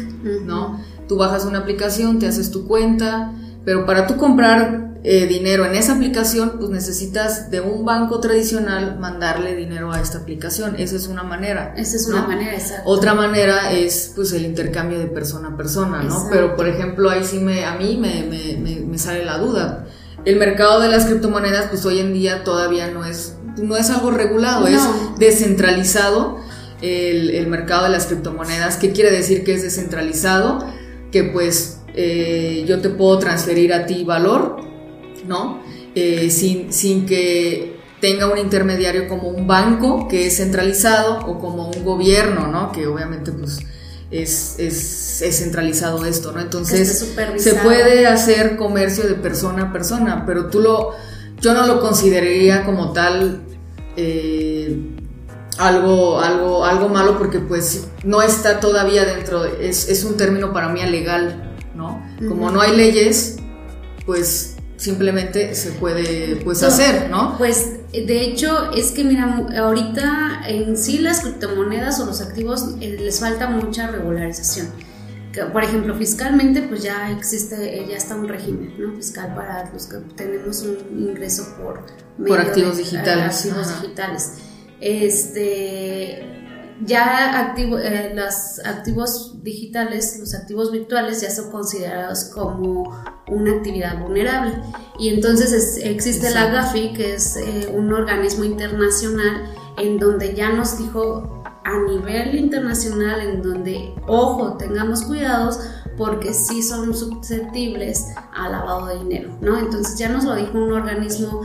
¿no? Tú bajas una aplicación, te haces tu cuenta, pero para tú comprar eh, dinero en esa aplicación, pues necesitas de un banco tradicional mandarle dinero a esta aplicación. Esa es una manera. Esa es una manera, exacto. Otra manera es pues el intercambio de persona a persona, ¿no? Pero por ejemplo, ahí sí me, a mí me, me, me, sale la duda. El mercado de las criptomonedas, pues hoy en día todavía no es, no es algo regulado, es descentralizado el, el mercado de las criptomonedas. ¿Qué quiere decir que es descentralizado? Que pues eh, yo te puedo transferir a ti valor, ¿no? Eh, sin, sin que tenga un intermediario como un banco que es centralizado o como un gobierno, ¿no? Que obviamente pues es, es, es centralizado esto, ¿no? Entonces se puede hacer comercio de persona a persona, pero tú lo, yo no lo consideraría como tal eh, algo, algo, algo malo porque pues no está todavía dentro, es, es un término para mí legal, ¿no? Como no hay leyes, pues simplemente se puede pues hacer, ¿no? Pues de hecho es que mira, ahorita en sí las criptomonedas o los activos eh, les falta mucha regularización. Por ejemplo, fiscalmente pues ya existe, ya está un régimen ¿no? fiscal para los que tenemos un ingreso por, por activos digitales. Activos digitales este, ya activo, eh, los activos digitales, los activos virtuales ya son considerados como una actividad vulnerable. Y entonces existe la GAFI, que es eh, un organismo internacional en donde ya nos dijo a nivel internacional, en donde, ojo, tengamos cuidados porque sí son susceptibles al lavado de dinero, ¿no? Entonces ya nos lo dijo un organismo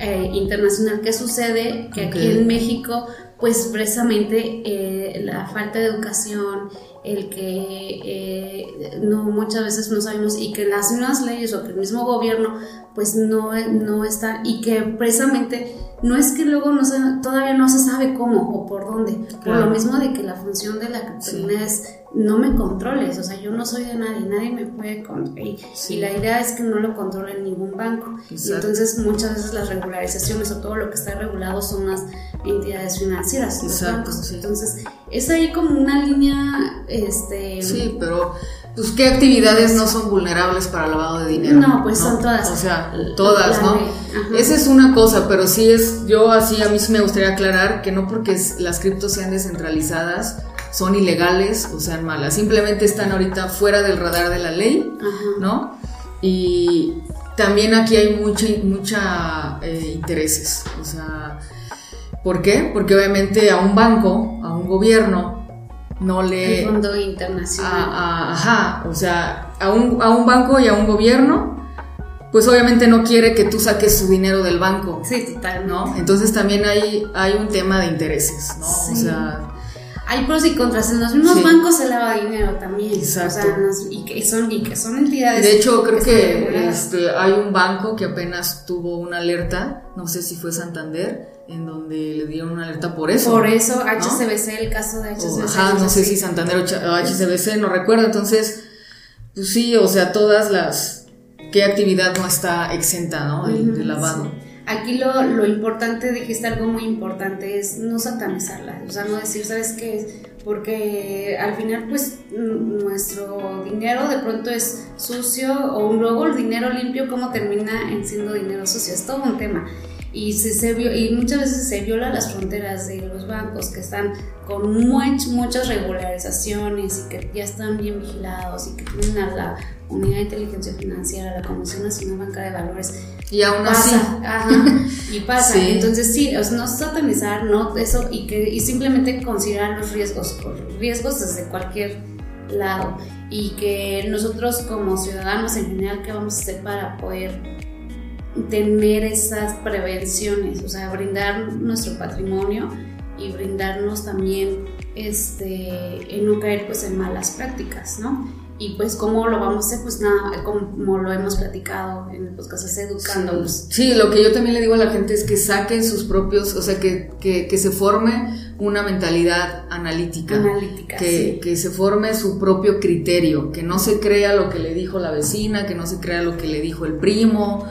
eh, internacional. ¿Qué sucede? Que aquí en México, pues precisamente eh, la falta de educación, el que eh, no muchas veces no sabemos y que las mismas leyes o que el mismo gobierno pues no, no está y que precisamente no es que luego no todavía no se sabe cómo o por dónde, por lo mismo de que la función de la criptomoneda es no me controles, o sea, yo no soy de nadie, nadie me puede controlar. Y la idea es que no lo controle ningún banco. Y entonces muchas veces las regularizaciones o todo lo que está regulado son las entidades financieras, los bancos. Entonces es ahí como una línea, este... Sí, pero pues qué actividades no son vulnerables para lavado de dinero. No, pues son todas. O sea, todas, ¿no? Esa es una cosa, pero sí es, yo así a mí sí me gustaría aclarar que no porque las criptos sean descentralizadas son ilegales o sean malas, simplemente están ahorita fuera del radar de la ley, ¿no? Y también aquí hay mucha, mucha eh, intereses, o sea, ¿por qué? Porque obviamente a un banco, a un gobierno, no le... El Fondo Internacional. ajá, o sea, a un, a un banco y a un gobierno, pues obviamente no quiere que tú saques su dinero del banco. Sí, total. ¿No? Entonces también hay, hay un tema de intereses, ¿no? O sea... Hay pros y contras. En los mismos bancos se lava dinero también. Exacto. O sea, y, que son, y que son entidades. De hecho, creo que, este, hay un banco que apenas tuvo una alerta, no sé si fue Santander, en donde le dieron una alerta por eso. Por eso, HCBC, el caso de HCBC. ajá, no sé si Santander o HCBC, no recuerdo. Entonces, pues sí, o sea, todas las. ¿Qué actividad no está exenta, ¿no? De, lavado. Aquí lo, lo, importante, dijiste algo muy importante, es no satanizarla, o sea, no decir, ¿sabes qué? Porque al final, pues, nuestro dinero de pronto es sucio, o luego el dinero limpio, ¿cómo termina en siendo dinero sucio? Es todo un tema y, se, y muchas veces se viola las fronteras de los bancos que están con muchas regularizaciones y que ya están bien vigilados y que tienen a la Unidad de Inteligencia Financiera, la Comisión Nacional Bancaria de Valores. Y aún así. y pasa. Entonces, sí, no satanizar, no eso, y, que, y simplemente considerar los riesgos, riesgos desde cualquier lado. Y que nosotros, como ciudadanos en general, ¿qué vamos a hacer para poder tener esas prevenciones, o sea, brindar nuestro patrimonio y brindarnos también este, en no caer pues en malas prácticas, ¿no? Y pues cómo lo vamos a hacer, pues nada, como lo hemos platicado en el podcast, es educándonos. Sí. lo que yo también le digo a la gente es que saquen sus propios, o sea, que, que, que se forme una mentalidad analítica. Analítica. Que, que se forme su propio criterio, que no se crea lo que le dijo la vecina, que no se crea lo que le dijo el primo,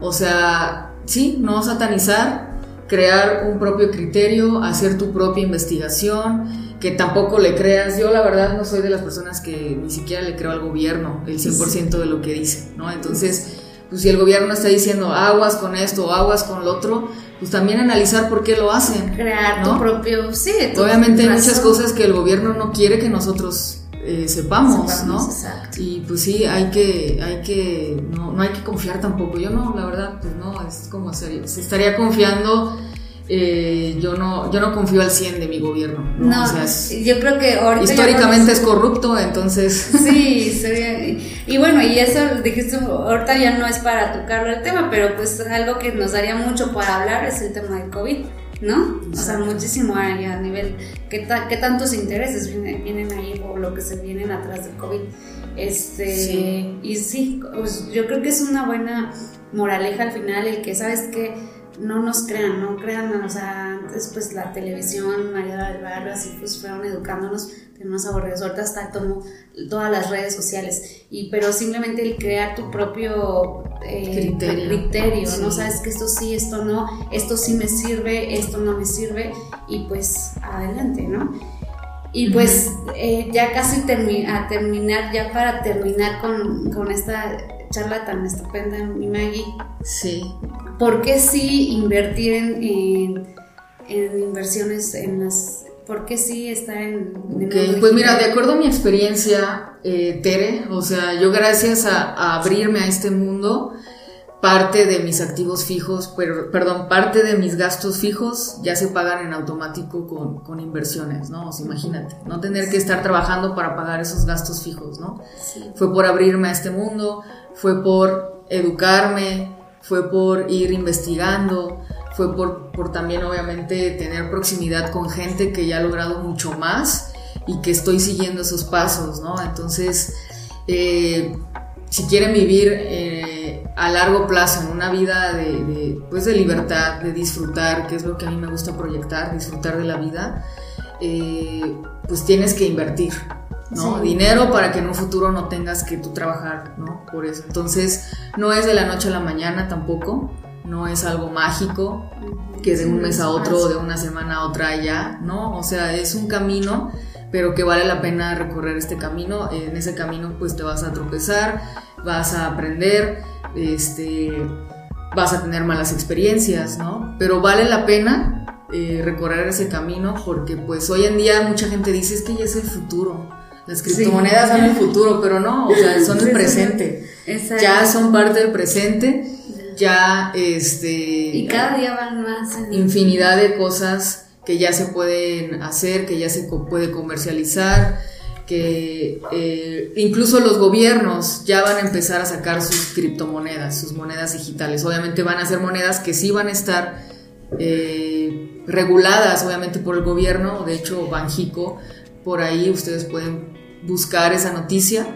o sea, sí, no satanizar, crear un propio criterio, hacer tu propia investigación que tampoco le creas. Yo la verdad no soy de las personas que ni siquiera le creo al gobierno el 100% de lo que dice, ¿no? Entonces, pues si el gobierno está diciendo aguas con esto, aguas con lo otro, pues también analizar por qué lo hacen. Crear tu propio, sí. Obviamente hay muchas cosas que el gobierno no quiere que nosotros eh, sepamos, ¿no? Exacto. Y pues sí, hay que, hay que, no, no hay que confiar tampoco. Yo no, la verdad, pues no, es como serio. Se estaría confiando eh, yo no yo no confío al 100 de mi gobierno. No, yo creo que ahorita históricamente es corrupto, entonces sí, sería, y bueno, y eso dijiste ahorita ya no es para tocarlo el tema, pero pues algo que nos daría mucho para hablar es el tema del COVID. ¿no? O sea, muchísimo ahí a nivel, ¿qué, qué tantos intereses vienen, ahí o lo que se vienen atrás del COVID? Este, y sí, pues yo creo que es una buena moraleja al final el que, ¿sabes que no nos crean, no crean, o sea, antes pues la televisión, María del Barrio, así pues fueron educándonos, tenemos aburridos, ahorita hasta tomo todas las redes sociales, y pero simplemente el crear tu propio eh, criterio, ¿no? Sabes que esto sí, esto no, esto sí me sirve, esto no me sirve, y pues adelante, ¿no? Y pues eh, ya casi a terminar, ya para terminar con, con esta charla tan estupenda, mi Maggie. Sí. ¿Por qué sí invertir en, en, inversiones en las... ¿Por qué sí estar en... pues mira, de acuerdo a mi experiencia, eh, Tere, o sea, yo gracias a, abrirme a este mundo, parte de mis activos fijos, pero, perdón, parte de mis gastos fijos ya se pagan en automático con, con inversiones, ¿no? O sea, imagínate, no tener que estar trabajando para pagar esos gastos fijos, ¿no? Sí. Fue por abrirme a este mundo, fue por educarme, fue por ir investigando, fue por, por también obviamente tener proximidad con gente que ya ha logrado mucho más y que estoy siguiendo esos pasos, ¿no? Entonces, eh, si quieren vivir eh, a largo plazo en una vida de, pues de libertad, de disfrutar, que es lo que a mí me gusta proyectar, disfrutar de la vida, eh, pues tienes que invertir, ¿no? Dinero para que en un futuro no tengas que tú trabajar, ¿no? Por eso. Entonces, no es de la noche a la mañana tampoco, no es algo mágico que de un mes a otro, de una semana a otra ya, ¿no? O sea, es un camino, pero que vale la pena recorrer este camino. En ese camino, pues te vas a tropezar, vas a aprender, este, vas a tener malas experiencias, ¿no? Pero vale la pena eh, recorrer ese camino porque pues hoy en día mucha gente dice es que ya es el futuro las criptomonedas son el futuro, pero no, o sea, son el presente. Ya son parte del presente, ya este... Y cada día van más. Infinidad de cosas que ya se pueden hacer, que ya se puede comercializar, que eh, incluso los gobiernos ya van a empezar a sacar sus criptomonedas, sus monedas digitales. Obviamente van a ser monedas que sí van a estar eh, reguladas, obviamente, por el gobierno. De hecho, Banjico por ahí ustedes pueden buscar esa noticia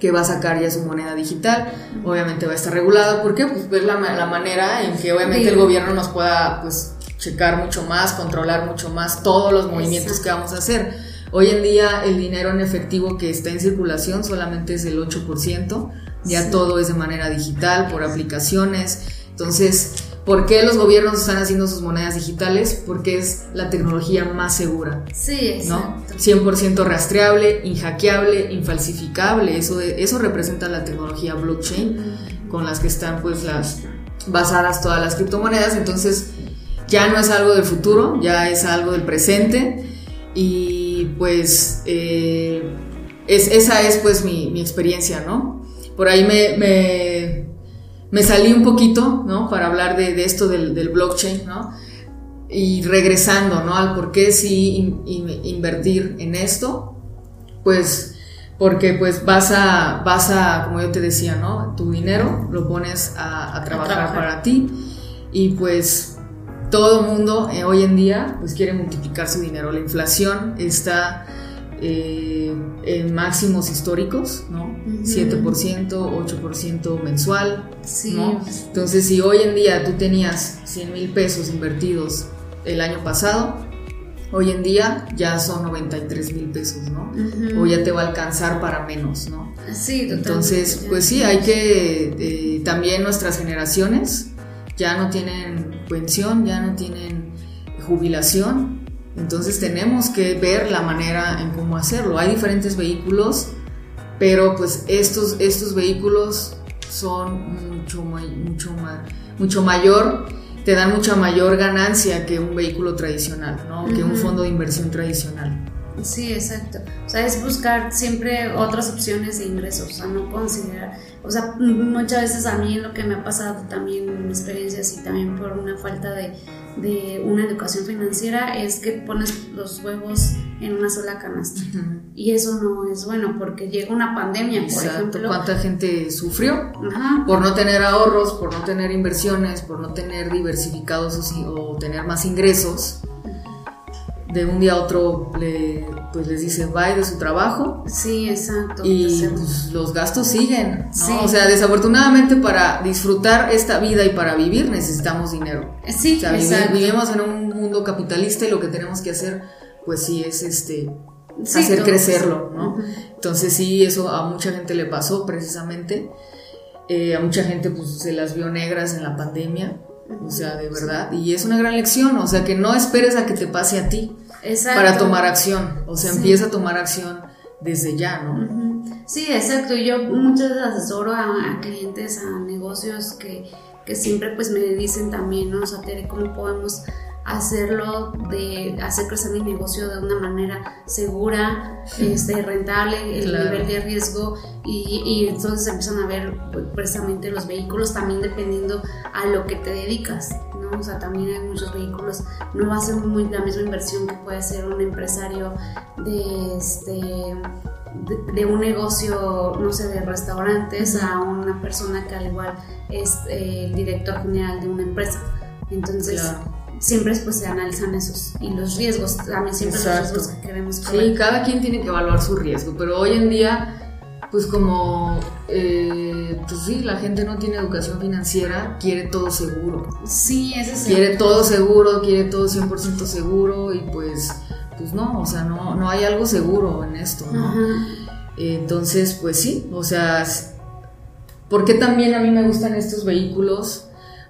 que va a sacar ya su moneda digital. Obviamente va a estar regulada. ¿Por qué? Pues ver la, la manera en que obviamente el gobierno nos pueda pues checar mucho más, controlar mucho más todos los movimientos que vamos a hacer. Hoy en día el dinero en efectivo que está en circulación solamente es el 8%, ya todo es de manera digital, por aplicaciones. Entonces, ¿Por qué los gobiernos están haciendo sus monedas digitales? Porque es la tecnología más segura. Sí, ¿no? 100% rastreable, inhackeable, infalsificable. Eso, eso representa la tecnología blockchain con las que están pues las basadas todas las criptomonedas. Entonces ya no es algo del futuro, ya es algo del presente. Y pues eh, es, esa es pues mi, mi experiencia, ¿no? Por ahí me, me me salí un poquito, ¿no? Para hablar de, esto del, blockchain, ¿no? Y regresando, ¿no? Al por qué sí invertir en esto, pues porque pues vas a, vas a, como yo te decía, ¿no? Tu dinero lo pones a, trabajar, para ti y pues todo el mundo eh, hoy en día pues quiere multiplicar su dinero. La inflación está eh, en máximos históricos, ¿no? 7%, 8% mensual, ¿no? Entonces, si hoy en día tú tenías 100 mil pesos invertidos el año pasado, hoy en día ya son 93 mil pesos, ¿no? O ya te va a alcanzar para menos, ¿no? Sí, Entonces, pues sí, hay que, eh, también nuestras generaciones ya no tienen pensión, ya no tienen jubilación, entonces tenemos que ver la manera en cómo hacerlo. Hay diferentes vehículos, pero pues estos, estos vehículos son mucho, mucho, mucho mayor, te dan mucha mayor ganancia que un vehículo tradicional, ¿no? que un fondo de inversión tradicional. Sí, exacto. O sea, es buscar siempre otras opciones de ingresos, o sea, no considerar, o sea, muchas veces a mí lo que me ha pasado también en mi experiencia, y también por una falta de, de una educación financiera, es que pones los huevos en una sola canasta. Y eso no es bueno porque llega una pandemia, por Exacto. ejemplo. ¿Cuánta gente sufrió por no tener ahorros, por no tener inversiones, por no tener diversificados o tener más ingresos? De un día a otro le, pues les dice bye de su trabajo. Sí, exacto. Y pues, los gastos siguen, ¿no? O sea, desafortunadamente para disfrutar esta vida y para vivir necesitamos dinero. Sí, exacto. Vivimos en un mundo capitalista y lo que tenemos que hacer, pues sí, es este hacer crecerlo, ¿no? Entonces sí, eso a mucha gente le pasó precisamente. Eh, a mucha gente pues se las vio negras en la pandemia. O sea, de verdad. Y es una gran lección. O sea, que no esperes a que te pase a ti para tomar acción. O sea, empieza a tomar acción desde ya, ¿no? Sí, exacto. Yo muchas veces asesoro a, clientes, a negocios que, que, siempre pues me dicen también, ¿no? O sea, ¿cómo podemos hacerlo de hacer crecer mi negocio de una manera segura, este, rentable, el nivel de riesgo y, y, entonces empiezan a ver pues, precisamente los vehículos también dependiendo a lo que te dedicas. O sea, también hay muchos vehículos, no va a ser muy la misma inversión que puede ser un empresario de este de, un negocio, no sé, de restaurantes a una persona que al igual es eh, el director general de una empresa. Entonces, siempre pues, se analizan esos y los riesgos, también siempre los riesgos que queremos Sí, cada quien tiene que evaluar su riesgo, pero hoy en día pues como, eh, pues sí, la gente no tiene educación financiera, quiere todo seguro. Sí, ese es Quiere todo seguro, quiere todo 100% seguro y pues, pues no, o sea, no, no hay algo seguro en esto, ¿no? Entonces, pues sí, o sea, ¿por qué también a mí me gustan estos vehículos?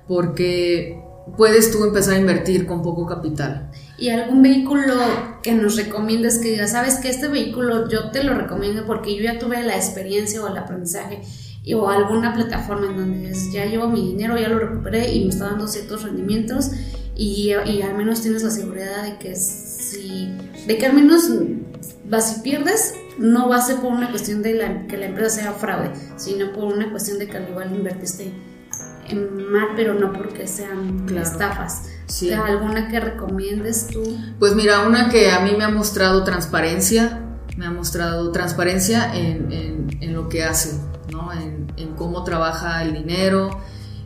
Porque puedes tú empezar a invertir con poco capital. ¿Y algún vehículo que nos recomiendes que diga, sabes que este vehículo yo te lo recomiendo porque yo ya tuve la experiencia o el aprendizaje o alguna plataforma en donde ya llevo mi dinero, ya lo recuperé y me está dando ciertos rendimientos y, al menos tienes la seguridad de que si, de que al menos vas y pierdes, no va a ser por una cuestión de que la empresa sea fraude, sino por una cuestión de que al igual invertiste mal, pero no porque sean estafas. ¿Alguna que recomiendes tú? Pues mira, una que a mí me ha mostrado transparencia, me ha mostrado transparencia en, en, lo que hace, ¿no? en, en, cómo trabaja el dinero,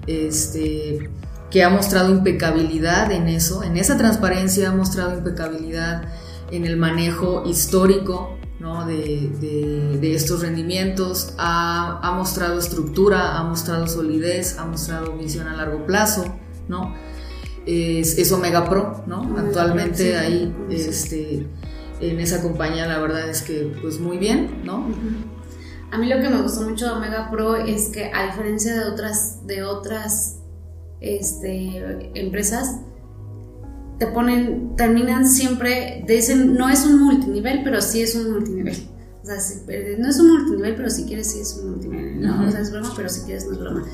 este, que ha mostrado impecabilidad en eso, en esa transparencia ha mostrado impecabilidad en el manejo histórico ¿no? de, de, estos rendimientos, ha, ha, mostrado estructura, ha mostrado solidez, ha mostrado visión a largo plazo, ¿no? es, Omega Pro, ¿no? Actualmente ahí, este, en esa compañía la verdad es que pues muy bien, ¿no? A mí lo que me gustó mucho de Omega Pro es que a diferencia de otras, de otras este, empresas, te ponen, terminan siempre, dicen, no es un multinivel, pero sí es un multinivel. O sea, no es un multinivel, pero si quieres sí es un multinivel, ¿no? O sea, es broma, pero si quieres no es broma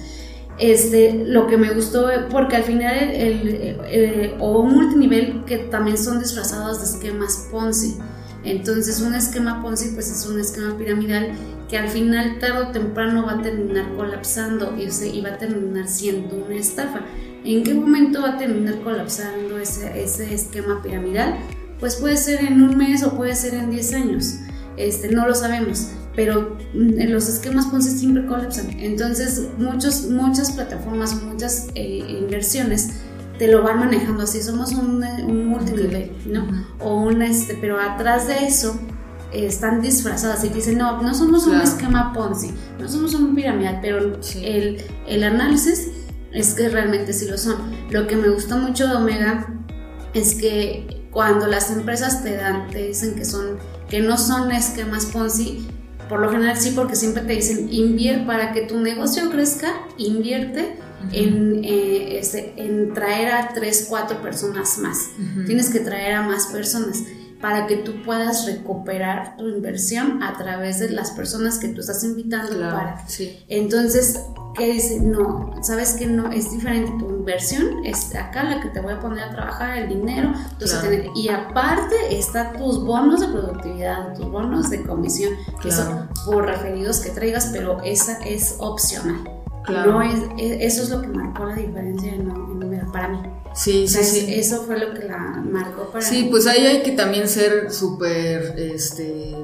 este, lo que me gustó, porque al final, el, o un multinivel que también son disfrazados de esquemas Ponzi. Entonces, un esquema Ponzi, pues es un esquema piramidal que al final, tarde o temprano, va a terminar colapsando y, y va a terminar siendo una estafa. ¿En qué momento va a terminar colapsando ese, ese esquema piramidal? Pues puede ser en un mes o puede ser en 10 años. Este, no lo sabemos pero mm, los esquemas Ponzi siempre colapsan. Entonces, muchos, muchas plataformas, muchas eh, inversiones te lo van manejando así. Somos un, un multinivel, ¿no? O un este, pero atrás de eso están disfrazadas y dicen, no, no somos un esquema Ponzi, no somos un piramidal, pero el, el análisis es que realmente sí lo son. Lo que me gustó mucho de Omega es que cuando las empresas te dan, te dicen que son, que no son esquemas Ponzi, por lo general sí, porque siempre te dicen invierte para que tu negocio crezca, invierte en, eh, este, en, traer a tres, cuatro personas más. Tienes que traer a más personas para que tú puedas recuperar tu inversión a través de las personas que tú estás invitando para. Entonces, ¿qué dice? No, sabes que no, es diferente tu inversión, es acá la que te voy a poner a trabajar, el dinero, y aparte está tus bonos de productividad, tus bonos de comisión, que son por referidos que traigas, pero esa es opcional. Claro. es, e, eso es lo que marcó la diferencia en, número para mí. Sí, sí, sí. Eso fue lo que la marcó para Sí, pues ahí hay que también ser súper este,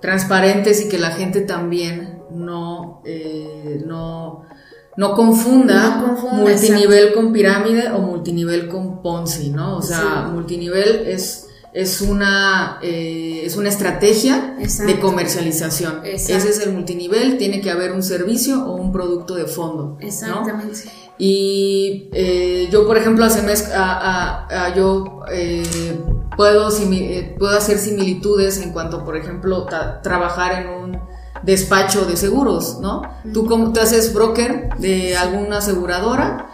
transparentes y que la gente también no, eh, no, no confunda, multinivel con pirámide o multinivel con Ponzi, ¿no? O sea, multinivel es es una, eh, es una estrategia de comercialización. Ese es el multinivel, tiene que haber un servicio o un producto de fondo. Exactamente. Y eh, yo, por ejemplo, hace mes, a, yo eh, puedo, puedo hacer similitudes en cuanto, por ejemplo, trabajar en un despacho de seguros, ¿no? Tú, como, te haces broker de alguna aseguradora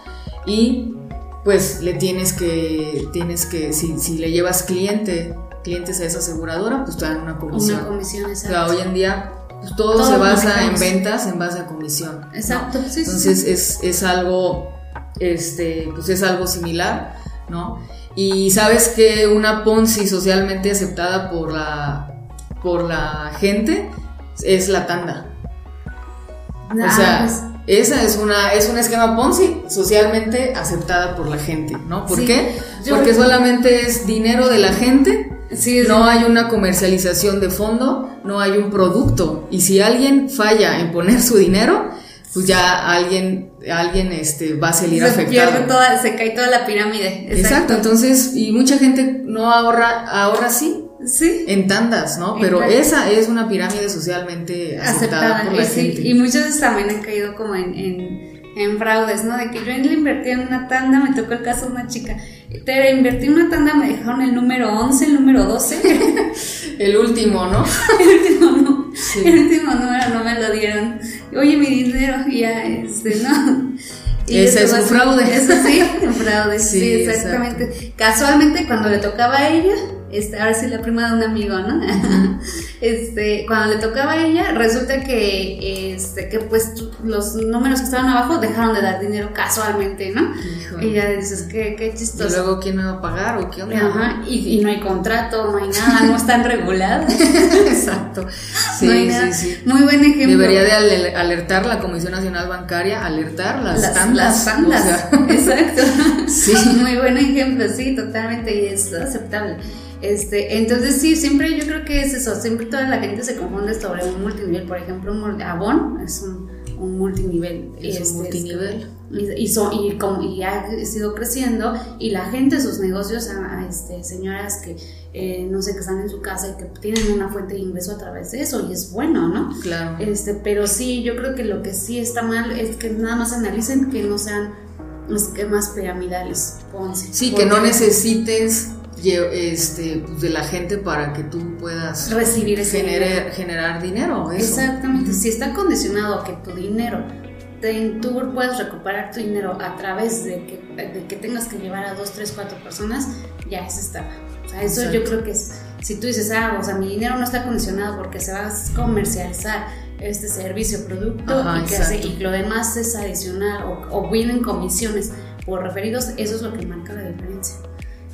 y pues le tienes que, tienes que, si, si le llevas cliente, clientes a esa aseguradora, pues te dan una comisión. Una comisión, exacto. O sea, hoy en día pues, todo, se basa en ventas en base a comisión. Exacto, sí, Entonces Es, es algo, este, pues es algo similar, ¿no? Y sabes que una Ponzi socialmente aceptada por la, por la gente es la tanda. o ah, sea, pues, esa es una es un esquema Ponzi socialmente aceptada por la gente, ¿no? ¿Por qué? Porque solamente es dinero de la gente. no hay una comercialización de fondo, no hay un producto y si alguien falla en poner su dinero, pues ya alguien alguien este va a salir afectado. Toda, se cae toda la pirámide. Exacto. Exacto. entonces y mucha gente no ahorra ahora sí Sí. En tandas, ¿no? Pero esa es una pirámide socialmente aceptada, por la gente. Y muchas veces también han caído como en, en, fraudes, ¿no? De que yo le invertí en una tanda, me tocó el caso de una chica. Te invertí en una tanda, me dejaron el número 11, el número 12. el último, ¿no? el último no. El último número no me lo dieron. Oye, mi dinero, ya, este, no. Y Ese es un fraude. Eso sí, un fraude, sí, exactamente. Casualmente, cuando le tocaba a ella, este, ahora sí la prima de un amigo, ¿no? este, cuando le tocaba a ella, resulta que, este, que pues los números que estaban abajo dejaron de dar dinero casualmente, ¿no? Y ya dices, qué, qué chistoso. ¿Y luego quién me va a pagar o qué onda? Ajá, y, no hay contrato, no hay nada, no están regulados. Exacto. Sí, sí, sí. Muy buen ejemplo. Debería de alertar la Comisión Nacional Bancaria, alertar las, las tandas. Las tandas, exacto. sí. Muy buen ejemplo, sí, totalmente, y es aceptable. Este, entonces sí, siempre yo creo que es eso, siempre toda la gente se confunde sobre un multinivel, por ejemplo, un Avon es un, multinivel. Es un este, multinivel. Y, y, como, y ha sido creciendo y la gente, sus negocios, a, este, señoras que eh, no sé, que están en su casa y que tienen una fuente de ingreso a través de eso y es bueno, ¿no? Claro. Este, pero sí, yo creo que lo que sí está mal es que nada más analicen que no sean esquemas piramidales, Ponce. Sí, que no necesites este, pues, de la gente para que tú puedas recibir ese generar, generar dinero. Exactamente, si está condicionado a que tu dinero, te, tú puedas recuperar tu dinero a través de que, de que tengas que llevar a dos, tres, cuatro personas, ya es estaba. O sea, eso yo creo que es, si tú dices, ah, o sea, mi dinero no está condicionado porque se va a comercializar este servicio, producto y, que hace, y lo demás es adicional o, o vienen comisiones por referidos, eso es lo que marca la diferencia.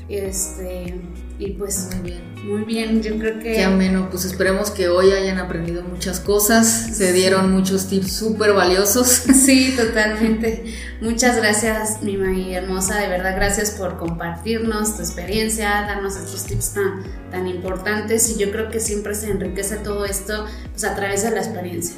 Este, y pues muy bien. Muy bien, yo creo que... Qué ameno, pues esperemos que hoy hayan aprendido muchas cosas, se dieron muchos tips súper valiosos. Sí, totalmente. Muchas gracias, mi Maggie hermosa, de verdad gracias por compartirnos tu experiencia, darnos estos tips tan, tan importantes y yo creo que siempre se enriquece todo esto pues, a través de la experiencia.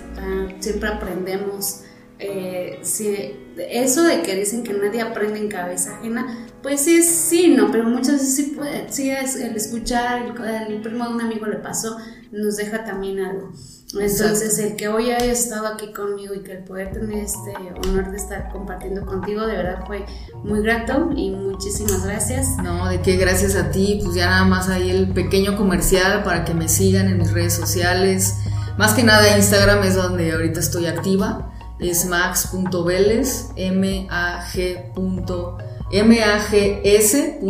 Siempre aprendemos eh, si eso de que dicen que nadie aprende en cabeza ajena, pues sí, sí, no, pero muchas veces sí, puede, sí es el escuchar, el, el primo de un amigo le pasó, nos deja también algo. Entonces, el que hoy haya estado aquí conmigo y que el poder tener este honor de estar compartiendo contigo, de verdad fue muy grato y muchísimas gracias. No, de qué gracias a ti, pues ya nada más ahí el pequeño comercial para que me sigan en mis redes sociales. Más que nada Instagram es donde ahorita estoy activa, es max.veles, M-A-G. M-A-G-S.veles,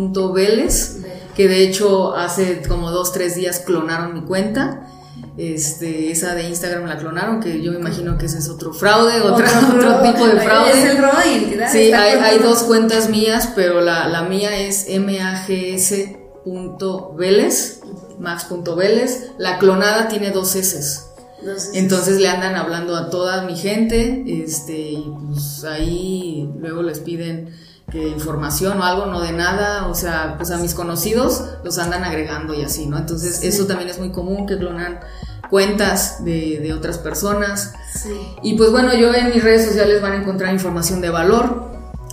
que de hecho hace como dos, tres días clonaron mi cuenta este, esa de Instagram la clonaron, que yo me imagino que ese es otro fraude, otro, otro, tipo de fraude. Es el robo de identidad. Sí, hay, hay, dos cuentas mías, pero la, la mía es mags.veles, max.veles. La clonada tiene dos S. Entonces le andan hablando a toda mi gente, este, y pues ahí luego les piden que información o algo, no de nada, o sea, pues a mis conocidos los andan agregando y así, ¿no? Entonces eso también es muy común que clonan cuentas de, de otras personas. Sí. Y pues bueno, yo en mis redes sociales van a encontrar información de valor.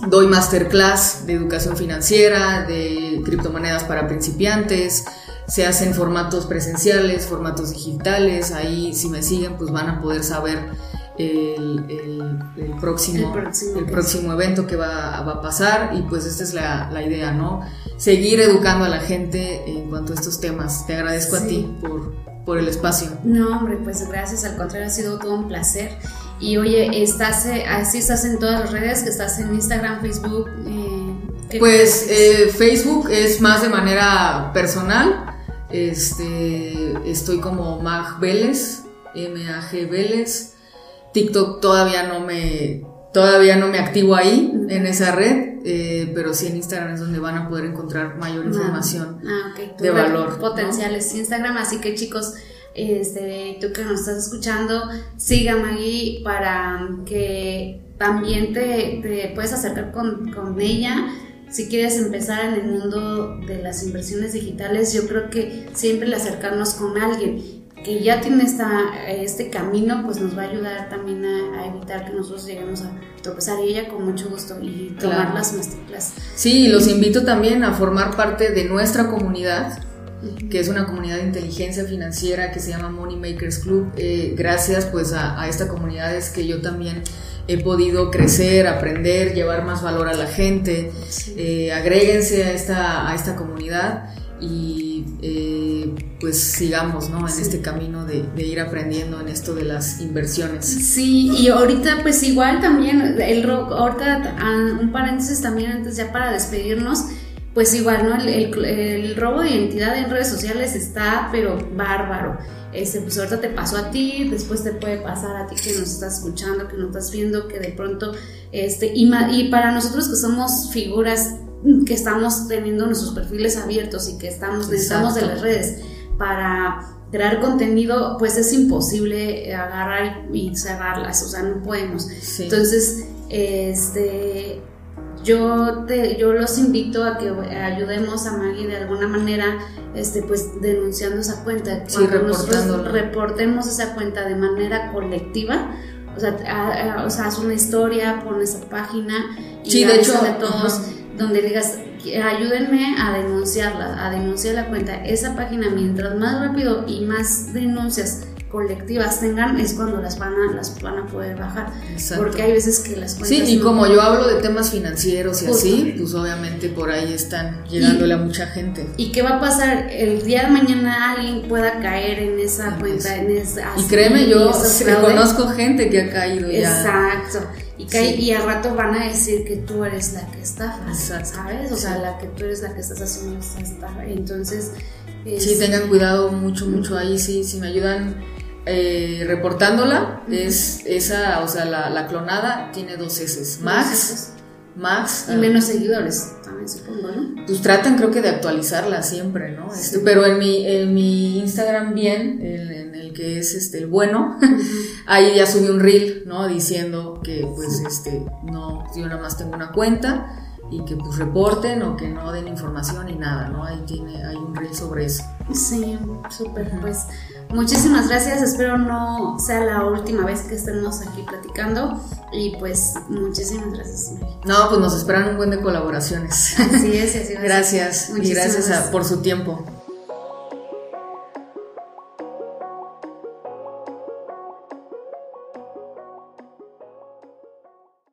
Doy masterclass de educación financiera, de criptomonedas para principiantes, se hacen formatos presenciales, formatos digitales, ahí si me siguen pues van a poder saber el, el, próximo, el próximo, evento que va, a pasar y pues esta es la, la, idea, ¿no? Seguir educando a la gente en cuanto a estos temas. Te agradezco a ti por, por el espacio. No, hombre, pues gracias, al contrario, ha sido todo un placer. Y oye, estás eh, así estás en todas las redes, que estás en Instagram, Facebook. Eh, pues eh, Facebook es más de manera personal. Este, estoy como Mag Vélez, M-A-G Vélez. TikTok todavía no me todavía no me activo ahí en esa red, eh, pero sí en Instagram es donde van a poder encontrar mayor información ah, de valor. Potenciales Instagram, así que chicos, este, tú que nos estás escuchando, síganme ahí para que también te, te puedes acercar con, con ella. Si quieres empezar en el mundo de las inversiones digitales, yo creo que siempre el acercarnos con alguien que ya tiene esta, este camino, pues nos va a ayudar también a, evitar que nosotros lleguemos a tropezar y ella con mucho gusto y tomar las masterclass. Sí, los invito también a formar parte de nuestra comunidad que es una comunidad de inteligencia financiera que se llama Money Makers Club. Eh, gracias pues a, esta comunidad es que yo también he podido crecer, aprender, llevar más valor a la gente. Eh, agréguense a esta, a esta comunidad y eh, pues sigamos ¿no? en este camino de, ir aprendiendo en esto de las inversiones. Sí, y ahorita pues igual también, el ahorita ah, un paréntesis también antes ya para despedirnos, pues igual, ¿no? El, robo de identidad en redes sociales está pero bárbaro. Este, pues ahorita te pasó a ti, después te puede pasar a ti que nos estás escuchando, que nos estás viendo, que de pronto, este, y, y para nosotros que somos figuras que estamos teniendo nuestros perfiles abiertos y que estamos, necesitamos de las redes para crear contenido, pues es imposible agarrar y cerrarlas, o sea, no podemos. Entonces, este, yo, te, yo los invito a que ayudemos a Maggie de alguna manera, este, pues denunciando esa cuenta. Cuando nosotros reportemos esa cuenta de manera colectiva, o sea, o sea, haz una historia, pon esa página y sí, de hecho, de todos donde digas, ayúdenme a denunciarla, a denunciar la cuenta. Esa página, mientras más rápido y más denuncias colectivas tengan, es cuando las van a, las van a poder bajar. Porque hay veces que las cuentas... Sí, y como yo hablo de temas financieros y así, pues obviamente por ahí están llegándole a mucha gente. ¿Y qué va a pasar? El día de mañana alguien pueda caer en esa cuenta, en esa... Y créeme, yo conozco gente que ha caído ya. Exacto. Y, y al rato van a decir que tú eres la que está, ¿sabes? O sea, la que tú eres la que estás haciendo esta estafa. Entonces... Sí, tengan cuidado mucho, mucho ahí, sí, si me ayudan eh, reportándola, es esa, o sea, la, clonada tiene dos S, Max, Max. Y menos seguidores, también supongo, ¿no? Pues tratan creo que de actualizarla siempre, ¿no? Este, pero en mi, en mi Instagram bien, en, el que es este el bueno, ahí ya subí un reel, ¿no? Diciendo que pues este, no, yo nada más tengo una cuenta y que pues reporten o que no den información y nada, ¿no? Ahí tiene, hay un reel sobre eso. Sí, súper, pues muchísimas gracias, espero no sea la última vez que estemos aquí platicando y pues muchísimas gracias. No, pues nos esperan un buen de colaboraciones. Así es, así es. Gracias y gracias por su tiempo.